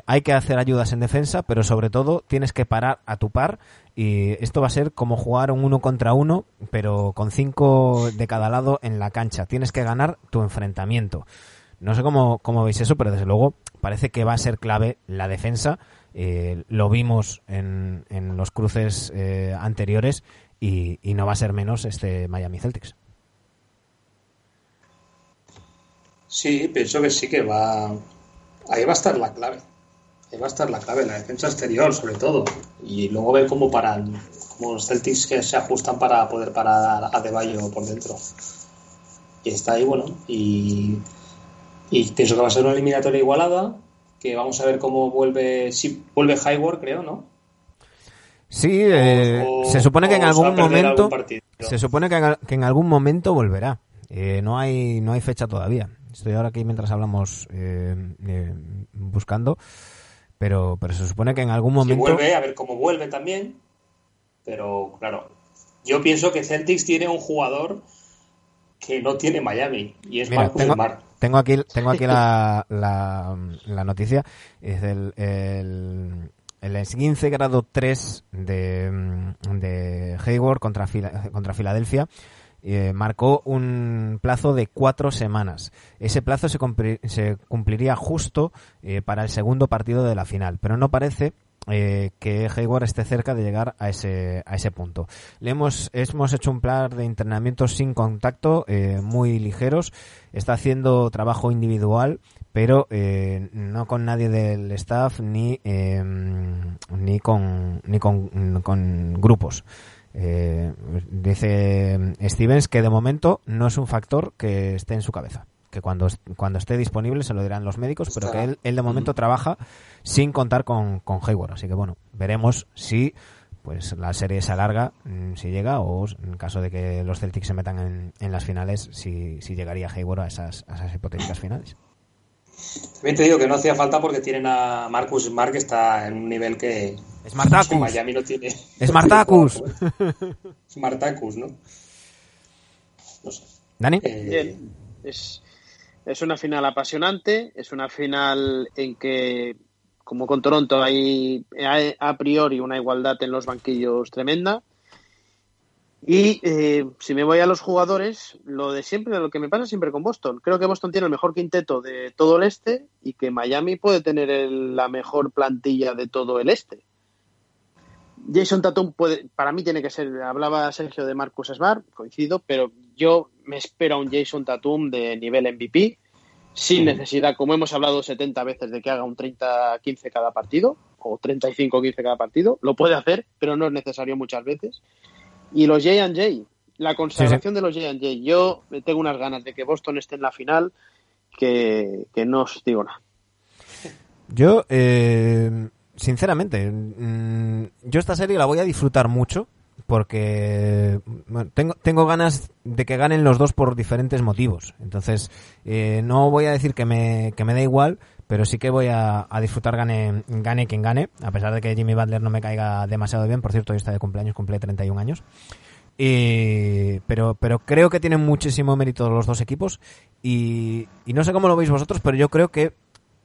Hay que hacer ayudas en defensa, pero sobre todo tienes que parar a tu par y esto va a ser como jugar un uno contra uno, pero con cinco de cada lado en la cancha. Tienes que ganar tu enfrentamiento. No sé cómo, cómo veis eso, pero desde luego parece que va a ser clave la defensa. Eh, lo vimos en, en los cruces eh, anteriores y, y no va a ser menos este Miami Celtics. Sí, pienso que sí que va. Ahí va a estar la clave. Ahí va a estar la clave, la defensa exterior, sobre todo. Y luego ver cómo paran, como los Celtics que se ajustan para poder parar a Deballo por dentro. Y está ahí, bueno. Y, y pienso que va a ser una eliminatoria igualada. Que vamos a ver cómo vuelve. Si vuelve Hayward, creo, ¿no? Sí, eh, O- se supone que en algún momento algún se supone que, en que en algún momento volverá. Eh, no hay no hay fecha todavía. Estoy ahora aquí mientras hablamos eh, eh, buscando, pero pero se supone que en algún Si momento vuelve, a ver cómo vuelve también. Pero claro, yo pienso que Celtics tiene un jugador que no tiene Miami y es Mira, Marcus tengo, Smart. tengo aquí, tengo aquí la, (laughs) la, la noticia. Es el, el, el esguince grado 3 de, de Hayward contra, contra Filadelfia. Eh, marcó un plazo de cuatro semanas. Ese plazo se, cumpli- se cumpliría justo eh, para el segundo partido de la final, pero no parece eh, que Hayward esté cerca de llegar a ese, a ese punto. Le hemos, hemos hecho un plan de entrenamientos sin contacto, eh, muy ligeros. Está haciendo trabajo individual, pero eh, no con nadie del staff ni, eh, ni, con, ni con grupos. Eh, dice Stevens que de momento no es un factor que esté en su cabeza, que cuando, cuando esté disponible se lo dirán los médicos, pero que él, él de momento trabaja sin contar con, con Hayward. Así que bueno, veremos si pues la serie se alarga, mm, si llega, o en caso de que los Celtics se metan en, en las finales, si, si llegaría Hayward a esas, a esas hipotéticas finales. También te digo que no hacía falta porque tienen a Marcus Smart que está en un nivel que, Smartacus. Miami no tiene. Smartacus. (laughs) (laughs) Smartacus, ¿no? No sé. Dani. Eh, Bien. Es, es una final apasionante, es una final en que, como con Toronto, hay hay a priori una igualdad en los banquillos tremenda. Y eh, si me voy a los jugadores, lo de siempre, lo que me pasa siempre con Boston. Creo que Boston tiene el mejor quinteto de todo el este y que Miami puede tener el- la mejor plantilla de todo el este. Jason Tatum puede, para mí tiene que ser, hablaba Sergio de Marcus Smart, coincido, pero yo me espero a un Jason Tatum de nivel MVP, sin necesidad, como hemos hablado 70 veces, de que haga un 30-15 cada partido, o 35-15 cada partido, lo puede hacer, pero no es necesario muchas veces. Y los J&J, la consagración de los J&J, yo tengo unas ganas de que Boston esté en la final que, que no os digo nada. Yo, eh, sinceramente, mm, yo esta serie la voy a disfrutar mucho porque tengo, tengo ganas de que ganen los dos por diferentes motivos. Entonces, eh, no voy a decir que me, que me da igual, pero sí que voy a, a disfrutar gane, gane quien gane, a pesar de que Jimmy Butler no me caiga demasiado bien. Por cierto, hoy está de cumpleaños, cumple 31 años. Y, pero, pero creo que tienen muchísimo mérito los dos equipos y no sé cómo lo veis vosotros, pero yo creo que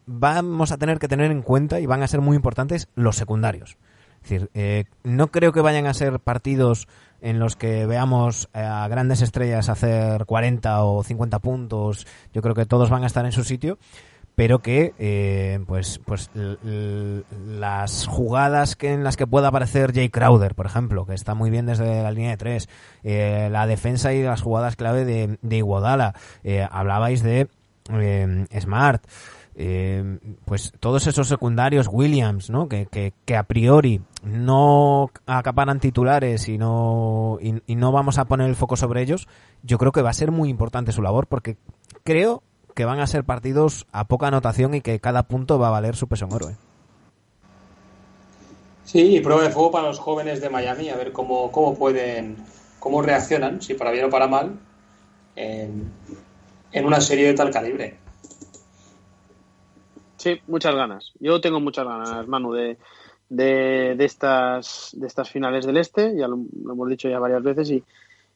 vamos a tener que tener en cuenta y van a ser muy importantes los secundarios. Es decir, eh, no creo que vayan a ser partidos en los que veamos eh, a grandes estrellas hacer 40 o 50 puntos. Yo creo que todos van a estar en su sitio, pero que eh, pues pues las jugadas que en las que pueda aparecer Jay Crowder, por ejemplo, que está muy bien desde la línea de tres, eh, la defensa y las jugadas clave de, de Iguodala, eh, hablabais de Smart, eh, pues todos esos secundarios Williams, ¿no? Que, que, a priori no acaparan titulares y no, y, y no vamos a poner el foco sobre ellos, yo creo que va a ser muy importante su labor porque creo que van a ser partidos a poca anotación y que cada punto va a valer su peso en oro. ¿eh? Sí, y prueba de fuego para los jóvenes de Miami, a ver cómo, cómo pueden, cómo reaccionan, si para bien o para mal, en, en una serie de tal calibre. Sí, muchas ganas. Yo tengo muchas ganas, Manu, de, de, de estas, de estas finales del Este, ya lo, lo hemos dicho ya varias veces, y,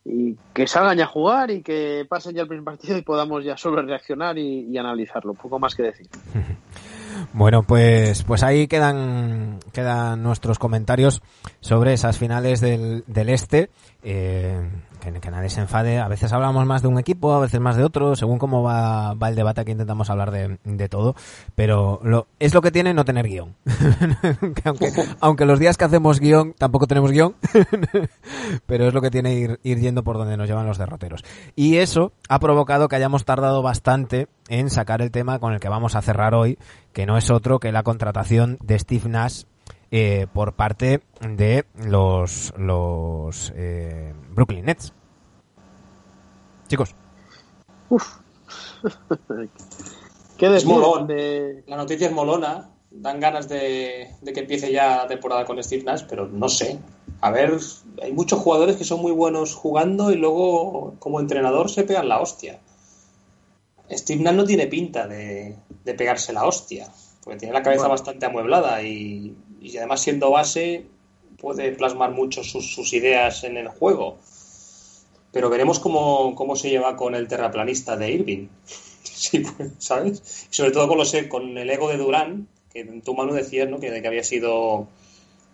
y que salgan ya a jugar y que pasen ya el primer partido y podamos ya sobre reaccionar y, y analizarlo, poco más que decir. (laughs) Bueno, pues, pues ahí quedan, quedan nuestros comentarios sobre esas finales del, del este. Eh, que, nadie se enfade. A veces hablamos más de un equipo, a veces más de otro, según cómo va, va el debate. Aquí intentamos hablar de, de todo. Pero es lo que tiene no tener guion. (laughs) Que aunque, aunque los días que hacemos guion tampoco tenemos guion. (laughs) pero es lo que tiene ir, ir yendo por donde nos llevan los derroteros. Y eso ha provocado que hayamos tardado bastante en sacar el tema con el que vamos a cerrar hoy, que no es otro que la contratación de Steve Nash eh, por parte de los, los eh, Brooklyn Nets. Chicos, Uf. (laughs) ¿Qué Es molón. de, La noticia es molona, dan ganas de, de que empiece ya la temporada con Steve Nash, pero no sé. A ver, hay muchos jugadores que son muy buenos jugando y luego como entrenador se pegan la hostia. Steve Nash no tiene pinta de, de pegarse la hostia, porque tiene la cabeza Bueno. bastante amueblada y, y además siendo base puede plasmar mucho sus, sus ideas en el juego. Pero veremos cómo, cómo se lleva con el terraplanista de Irving. (laughs) Sí, pues, ¿sabes? Y sobre todo con, los, con el ego de Durán, que tu mano decías ¿no? que, que había sido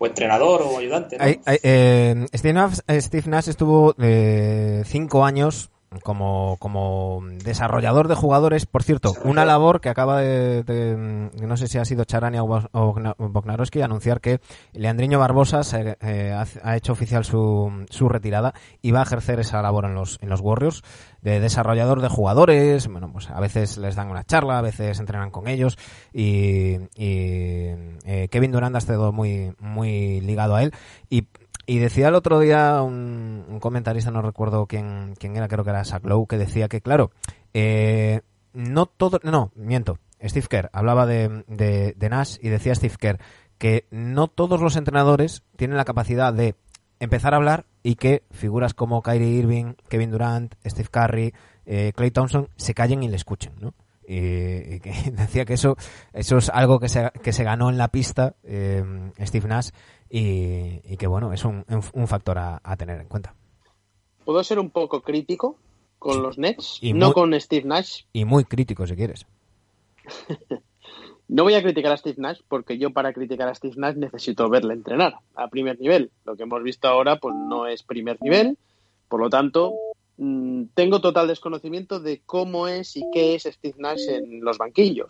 o entrenador o ayudante. eh, Steve, Nash, Steve Nash estuvo eh, cinco años como, como desarrollador de jugadores. Por cierto, una labor que acaba de, de- no sé si ha sido Charania o o Gna- Bognarowski, anunciar que Leandriño Barbosa se, eh, ha, ha hecho oficial su, su retirada y va a ejercer esa labor en los, en los Warriors de desarrollador de jugadores. Bueno, pues a veces les dan una charla, a veces entrenan con ellos y, y, eh, Kevin Durant ha estado muy, muy ligado a él y y decía el otro día un, comentarista, no recuerdo quién, quién era, creo que era Zach Lowe, que decía que, claro, eh, no todo, no, miento. Steve Kerr hablaba de, de, Nash y decía Steve Kerr que no todos los entrenadores tienen la capacidad de empezar a hablar y que figuras como Kyrie Irving, Kevin Durant, Steve Curry, eh, Clay Thompson se callen y le escuchen, ¿no? Y, y que (laughs) decía que eso eso es algo que se, que se ganó en la pista eh, Steve Nash y, y, que bueno es un, un factor a, a, tener en cuenta. Puedo ser un poco crítico con los Nets y no muy, con Steve Nash. y muy crítico si quieres. (laughs) No voy a criticar a Steve Nash porque yo para criticar a Steve Nash necesito verle entrenar a primer nivel. Lo que hemos visto ahora pues no es primer nivel. Por lo tanto Mm, tengo total desconocimiento de cómo es y qué es Steve Nash en los banquillos.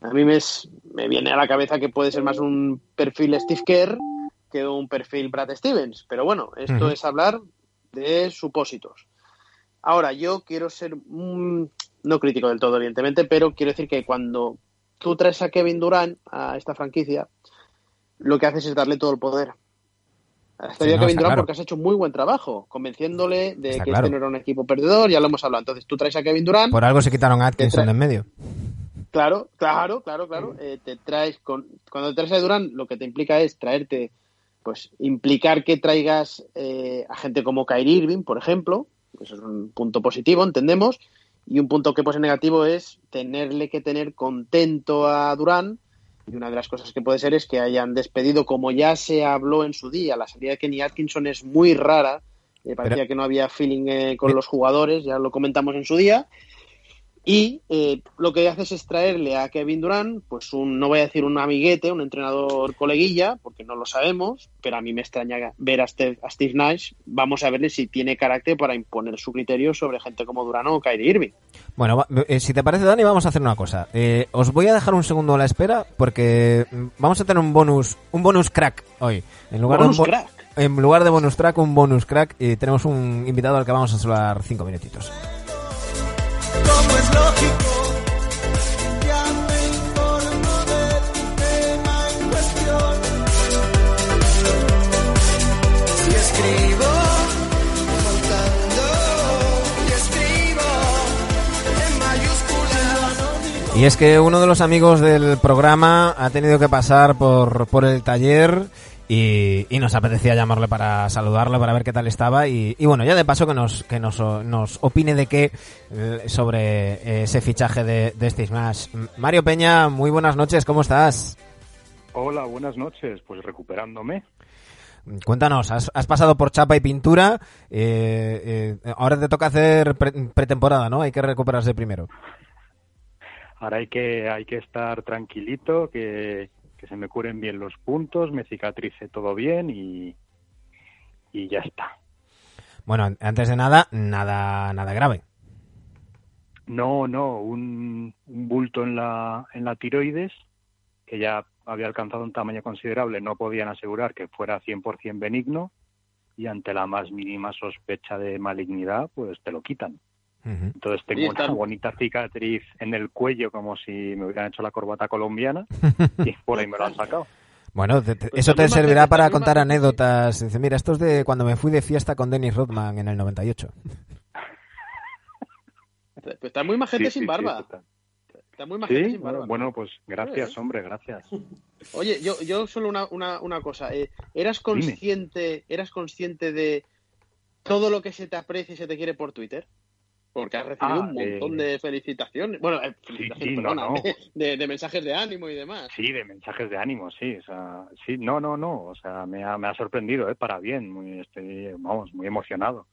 A mí me, es, me viene a la cabeza que puede ser más un perfil Steve Kerr que un perfil Brad Stevens, pero bueno, esto uh -huh. es hablar de supósitos. Ahora, yo quiero ser, mm, no crítico del todo, evidentemente, pero quiero decir que cuando tú traes a Kevin Durant a esta franquicia, lo que haces es darle todo el poder. Estaría sí, no, Kevin Durant claro. porque has hecho muy buen trabajo, convenciéndole de está que claro. este no era un equipo perdedor, ya lo hemos hablado. Entonces tú traes a Kevin Durant. Por algo se quitaron a Atkinson en medio. Claro, claro, claro, claro. Eh, te traes con, cuando te traes a Durant, lo que te implica es traerte, pues, implicar que traigas eh, a gente como Kyrie Irving, por ejemplo. Eso es un punto positivo, entendemos. Y un punto que pues negativo es tenerle que tener contento a Durant y una de las cosas que puede ser es que hayan despedido, como ya se habló en su día, la salida de Kenny Atkinson es muy rara. Eh, parecía Pero... que no había feeling eh, con los jugadores, ya lo comentamos en su día. Y eh, lo que haces es traerle a Kevin Durant, pues un, no voy a decir un amiguete, un entrenador coleguilla, porque no lo sabemos, pero a mí me extraña ver a Steve, a Steve Nash. Vamos a verle si tiene carácter para imponer su criterio sobre gente como Durant o Kyrie Irving. Bueno, eh, si te parece, Dani, vamos a hacer una cosa. Eh, os voy a dejar un segundo a la espera, porque vamos a tener un bonus, un bonus crack hoy. En lugar bonus de un crack. En lugar de bonus track, un bonus crack, y tenemos un invitado al que vamos a saludar cinco minutitos y es que uno de los amigos del programa ha tenido que pasar por, por el taller y, y, nos apetecía llamarle para saludarlo, para ver qué tal estaba y, y bueno, ya de paso que nos, que nos, nos opine de qué eh, sobre ese fichaje de, de Steve Nash. Mario Peña, muy buenas noches, ¿cómo estás? Hola, buenas noches, pues recuperándome. Cuéntanos, has, has pasado por chapa y pintura, eh, eh, ahora te toca hacer pre pretemporada, ¿no? Hay que recuperarse primero. Ahora hay que, hay que estar tranquilito, que, que se me curen bien los puntos, me cicatrice todo bien y, y ya está. Bueno, antes de nada, nada, nada grave. No, no, un, un bulto en la, en la tiroides que ya había alcanzado un tamaño considerable, no podían asegurar que fuera 100% benigno y ante la más mínima sospecha de malignidad, pues te lo quitan. Entonces tengo una bonita cicatriz en el cuello como si me hubieran hecho la corbata colombiana (laughs) y por ahí me lo han sacado. Bueno, te, te, eso te servirá para contar anécdotas. Dice, mira, esto es de cuando me fui de fiesta con Dennis Rodman en el 98. Pues está muy majete sí, sin sí, barba. Sí, está muy majete sin barba. Bueno, pues gracias, ¿Eh? hombre, gracias. Oye, yo, yo solo una, una, una cosa. Eh, ¿Eras consciente, ¿Eras consciente de todo lo que se te aprecia y se te quiere por Twitter? Porque has recibido ah, un montón eh... de felicitaciones. Bueno, eh, felicitaciones, sí, sí, perdona, no, no. (laughs) De, de, mensajes de ánimo y demás. Sí, de mensajes de ánimo, sí. O sea, sí, no, no, no. O sea, me ha, me ha sorprendido, ¿eh? Para bien. Muy, estoy, vamos, muy emocionado.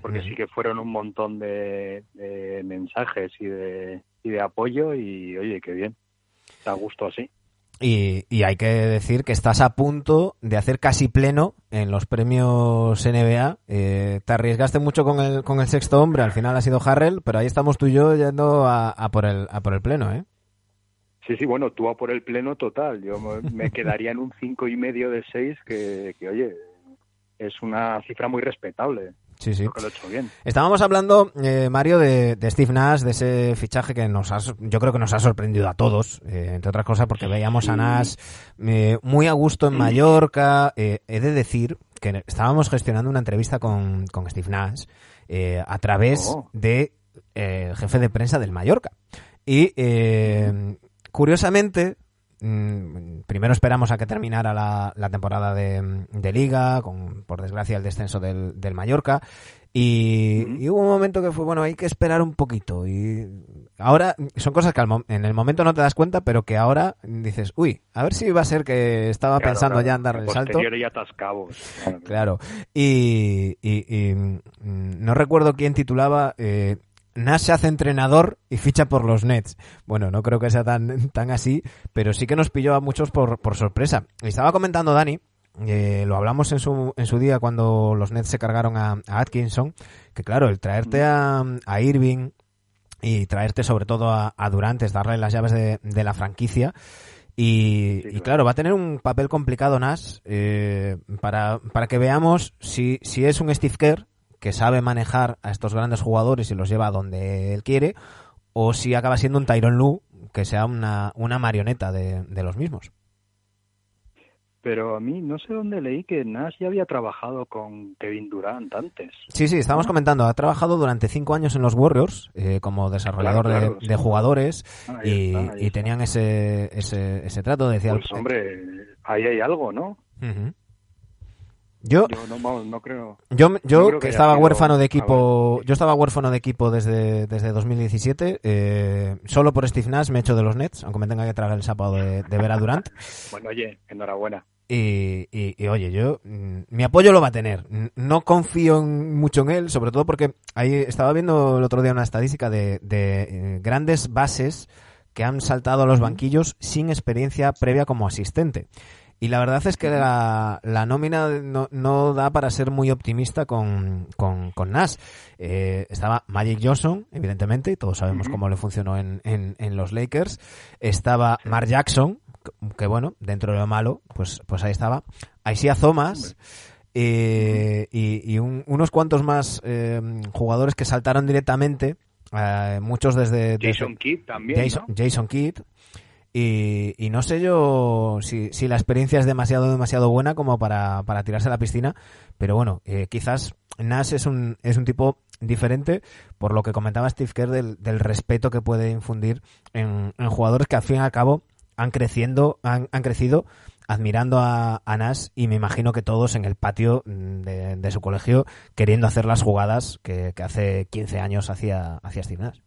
Porque sí (laughs) que fueron un montón de, de mensajes y de, y de apoyo y, oye, qué bien. Da gusto así. Y, hay que decir que estás a punto de hacer casi pleno en los premios NBA. Eh, te arriesgaste mucho con el, con el sexto hombre, al final ha sido Harrell, pero ahí estamos tú y yo yendo a, a por, el, a por el pleno, ¿eh? Sí, sí, bueno, tú a por el pleno total. Yo me quedaría en un cinco y medio de seis, que, que, oye, es una cifra muy respetable. Sí, sí. Creo que lo he hecho bien. Estábamos hablando, eh, Mario, de, de, Steve Nash, de ese fichaje que nos ha, yo creo que nos ha sorprendido a todos, eh, entre otras cosas porque veíamos a Nash eh, muy a gusto en Mallorca. Eh, he de decir que estábamos gestionando una entrevista con, con Steve Nash a través oh. de jefe de prensa del Mallorca. Y curiosamente, primero esperamos a que terminara la, la temporada de, de liga, con por desgracia el descenso del, del Mallorca. Y, y hubo un momento que fue, bueno, hay que esperar un poquito. Y ahora son cosas que al en el momento no te das cuenta, pero que ahora dices, uy, a ver si va a ser que estaba Claro, pensando claro, ya en dar el salto. ya atascabos. Claro. Claro. Y, y- y, mm, no recuerdo quién titulaba eh, Nash se hace entrenador y ficha por los Nets. Bueno, no creo que sea tan, tan así, pero sí que nos pilló a muchos por, por sorpresa. Y estaba comentando Dani, eh, lo hablamos en su, en su día cuando los Nets se cargaron a, a Atkinson, que claro, el traerte a, a Irving y traerte sobre todo a, a Durant es darle las llaves de, de la franquicia. Y, Sí, y claro. claro, va a tener un papel complicado Nash eh, para, para que veamos si, si es un Steve Kerr que sabe manejar a estos grandes jugadores y los lleva a donde él quiere, o si acaba siendo un Tyron Lu que sea una, una marioneta de, de los mismos. Pero a mí no sé dónde leí que Nash ya había trabajado con Kevin Durant antes. Sí, sí, estábamos comentando, ha trabajado durante cinco años en los Warriors eh, como desarrollador Claro, de- claro, de, sí. jugadores Ahí y, está, tenían ese, ese, ese trato, decía... Pues hombre, ahí hay algo, ¿no? Ujú. Yo, Yo no, creo. Yo, yo No creo que estaba huérfano de equipo, yo estaba huérfano de equipo desde, desde 2017, eh, solo por Steve Nash me he hecho de los Nets, aunque me tenga que tragar el sábado de, de ver a Durant. (laughs) Bueno, oye, enhorabuena. Y, y- y, oye, yo, mm, mi apoyo lo va a tener. No confío en- mucho en él, sobre todo porque ahí estaba viendo el otro día una estadística de, de, eh, grandes bases que han saltado a los banquillos sin experiencia previa como asistente. Y la verdad es que la, la nómina no, no da para ser muy optimista con, con, con Nash. Eh, estaba Magic Johnson, evidentemente, y todos sabemos cómo le funcionó en, en, en los Lakers. Estaba Mark Jackson, que, que bueno, dentro de lo malo, pues, pues ahí estaba. Isaiah Thomas. eh, y y un- unos cuantos más eh, jugadores que saltaron directamente, eh, muchos desde, desde- Jason Kidd también, Jason, ¿no? Jason Kidd. Y, y no sé yo si, si la experiencia es demasiado, demasiado buena como para, para tirarse a la piscina, pero bueno, eh, quizás Nash es un, es un tipo diferente por lo que comentaba Steve Kerr del, del respeto que puede infundir en, jugadores que al fin y al cabo han creciendo, han, han crecido admirando a, a Nash y me imagino que todos en el patio de, de su colegio queriendo hacer las jugadas que, que hace 15 años hacía, hacía Steve Nash.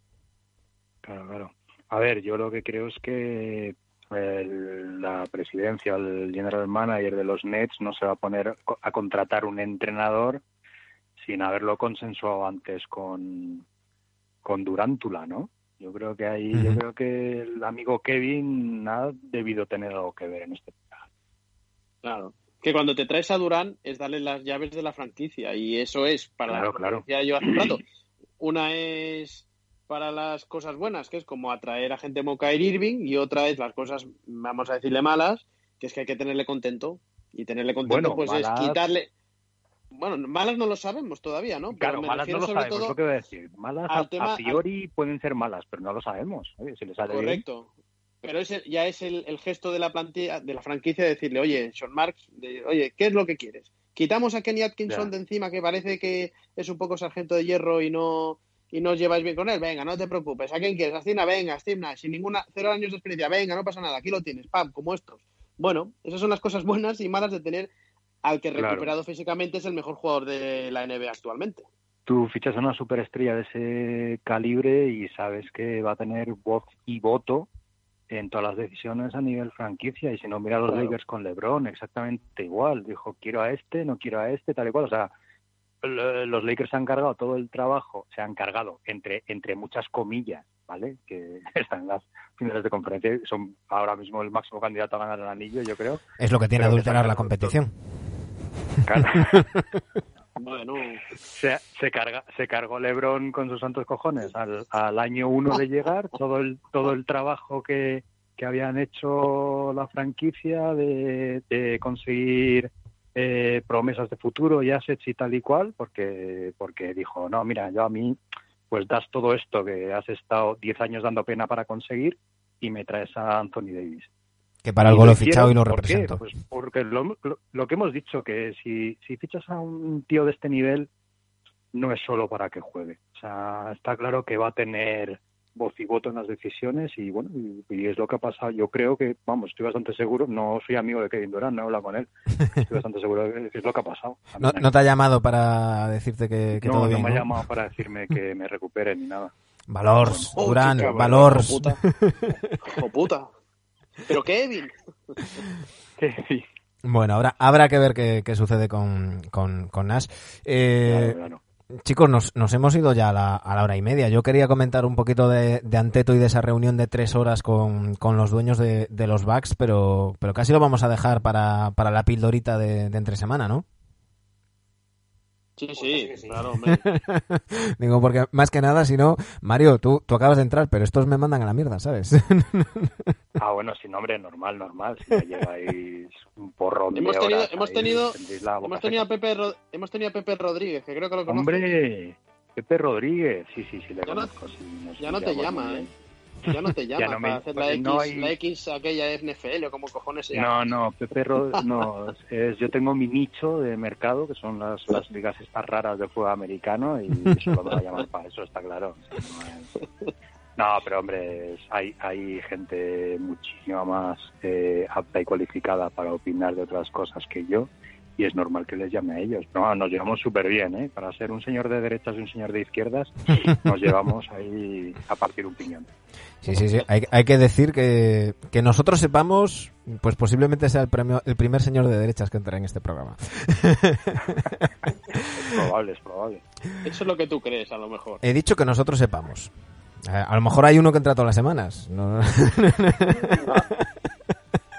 Claro, claro. A ver, yo lo que creo es que el- la presidencia, el general manager de los Nets no se va a poner a contratar un entrenador sin haberlo consensuado antes con, con Durántula, ¿no? Yo creo que ahí, yo creo que el amigo Kevin ha debido tener algo que ver en este. Claro. Que cuando te traes a Durán es darle las llaves de la franquicia y eso es para Claro, la claro. decía yo hace un rato. Una es para las cosas buenas, que es como atraer a gente como Kyrie Irving, y otra es las cosas, vamos a decirle malas, que es que hay que tenerle contento. Y tenerle contento Bueno, pues malas- es quitarle... Bueno, malas no lo sabemos todavía, ¿no? Pero Claro, me malas no lo sabemos, todo- lo que voy a decir. Malas al a, tema- a priori pueden ser malas, pero no lo sabemos. Oye, si le sale bien. Correcto. Pero ese ya es el, el gesto de la plantilla, de la franquicia de decirle, oye, Sean Marks, de, oye, ¿qué es lo que quieres? Quitamos a Kenny Atkinson Ya. de encima, que parece que es un poco sargento de hierro y no y no os lleváis bien con él. Venga, no te preocupes. ¿A quién quieres? A Stina, venga, Nash, sin ninguna cero años de experiencia. Venga, no pasa nada, aquí lo tienes, pam, como estos. Bueno, esas son las cosas buenas y malas de tener al que Claro. recuperado físicamente es el mejor jugador de la NBA actualmente. tú fichas a una superestrella de ese calibre y sabes que va a tener voz y voto en todas las decisiones a nivel franquicia. Y si no, mira a los Claro. Lakers con LeBron, exactamente igual. Dijo, quiero a este, no quiero a este, tal y cual. O sea, los Lakers se han cargado todo el trabajo, se han cargado, entre, entre muchas comillas, ¿vale? Que (laughs) están en las finales de conferencia, son ahora mismo el máximo candidato a ganar el anillo, yo creo. Es lo que tiene que adulterar la competición. (laughs) Claro. Bueno, se, se carga se cargó LeBron con sus santos cojones al, al año uno de llegar todo el todo el trabajo que, que habían hecho la franquicia de, de conseguir eh, promesas de futuro y assets y tal y cual porque porque dijo no mira yo a mí pues das todo esto que has estado 10 años dando pena para conseguir y me traes a Anthony Davis Que para algo lo he fichado y lo ¿por represento. Pues porque lo, lo- lo que hemos dicho, que si, si fichas a un tío de este nivel, no es solo para que juegue. O sea, está claro que va a tener voz y voto en las decisiones y bueno, y, es lo que ha pasado. Yo creo que, vamos, estoy bastante seguro, no soy amigo de Kevin Durant, no he hablado con él, (laughs) estoy bastante seguro de que es lo que ha pasado. No, no te ha llamado para decirte que, que no, todo no bien, me ha llamado para decirme que me recupere ni nada. Valors, Oh, Durán, hijo puta. Puta. Pero Kevin. Sí, Bueno, ahora habrá que ver qué, qué sucede con, con, con Nash. Eh, claro, claro. Chicos, nos, nos hemos ido ya a la, a la hora y media. Yo quería comentar un poquito de, de Anteto y de esa reunión de tres horas con, con los dueños de, de los Bucks, pero, pero casi lo vamos a dejar para, para la pildorita de, de entre semana, ¿no? Sí, Pues sí, sí sí. claro, hombre. (laughs) Digo, porque más que nada, si no, Mario, tú, tú acabas de entrar, pero estos me mandan a la mierda, ¿sabes? (laughs) Ah, bueno, sin nombre, normal, normal. Si ya lleváis un porrón de Hemos tenido, horas hemos ahí, tenido, tendréis la boca hemos tenido a. Pepe, hemos tenido a Pepe Rodríguez, que creo que lo conoces. Hombre, Pepe Rodríguez. Sí, sí, sí, le Ya no- conozco. sí, nos ya no te llama, ¿eh? Ya no te (laughs) llama no me- para hacer la X, no hay- la X aquella NFL o como cojones se llama. No, no, Pepe Rod- (laughs) no, es, yo tengo mi nicho de mercado, que son las, las ligas estas raras de fútbol americano, y solo me va a llamar para eso, está claro. O sea, no, es- no, pero hombre, es- hay, hay gente muchísimo más eh, apta y cualificada para opinar de otras cosas que yo, y es normal que les llame a ellos. No, nos llevamos súper bien, ¿eh? Para ser un señor de derechas y un señor de izquierdas, (laughs) nos llevamos ahí a partir un piñón. Sí, sí, sí. Hay, hay que decir que, que nosotros sepamos, pues posiblemente sea el, premio, el primer señor de derechas que entra en este programa. (laughs) Es probable, es probable. Eso es lo que tú crees, a lo mejor. He dicho que nosotros sepamos. Eh, A lo mejor hay uno que entra todas las semanas. No- (laughs)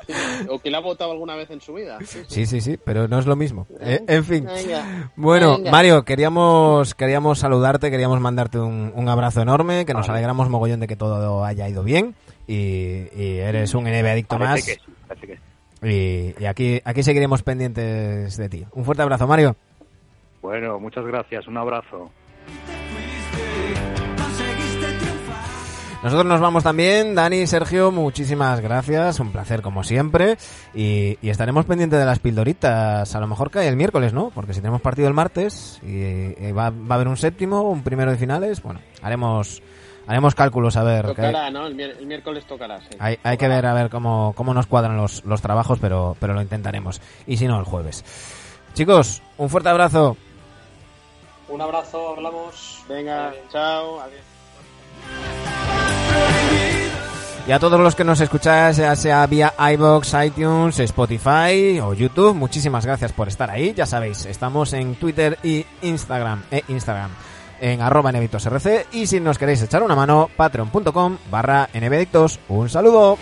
(laughs) O que le ha votado alguna vez en su vida. Sí, sí. Sí, pero no es lo mismo. Eh, en fin. Venga. Bueno, Venga. Mario, queríamos, queríamos saludarte, queríamos mandarte un, un abrazo enorme, que nos Vale. alegramos mogollón de que todo haya ido bien y, y eres un NBA adicto más que sí, que sí. y, y aquí, aquí seguiremos pendientes de ti. Un fuerte abrazo, Mario. Bueno, muchas gracias, un abrazo. Nosotros nos vamos también, Dani, Sergio, muchísimas gracias, un placer como siempre y, y estaremos pendientes de las pildoritas, a lo mejor cae el miércoles, ¿no? Porque si tenemos partido el martes y, y va, va a haber un séptimo, un primero de finales, bueno, haremos haremos cálculos a ver. Tocará, ¿no? El miércoles tocará, sí. hay, hay que ver a ver cómo, cómo nos cuadran los, los trabajos, pero, pero lo intentaremos. Y si no, el jueves. Chicos, un fuerte abrazo. Un abrazo, hablamos. Venga, chao, adiós. Y a todos los que nos escucháis, ya sea vía iBox, iTunes, Spotify o YouTube, muchísimas gracias por estar ahí. Ya sabéis, estamos en Twitter y Instagram, e Instagram, en arroba. Y si nos queréis echar una mano, patreon.com barra NBDictos. Un saludo.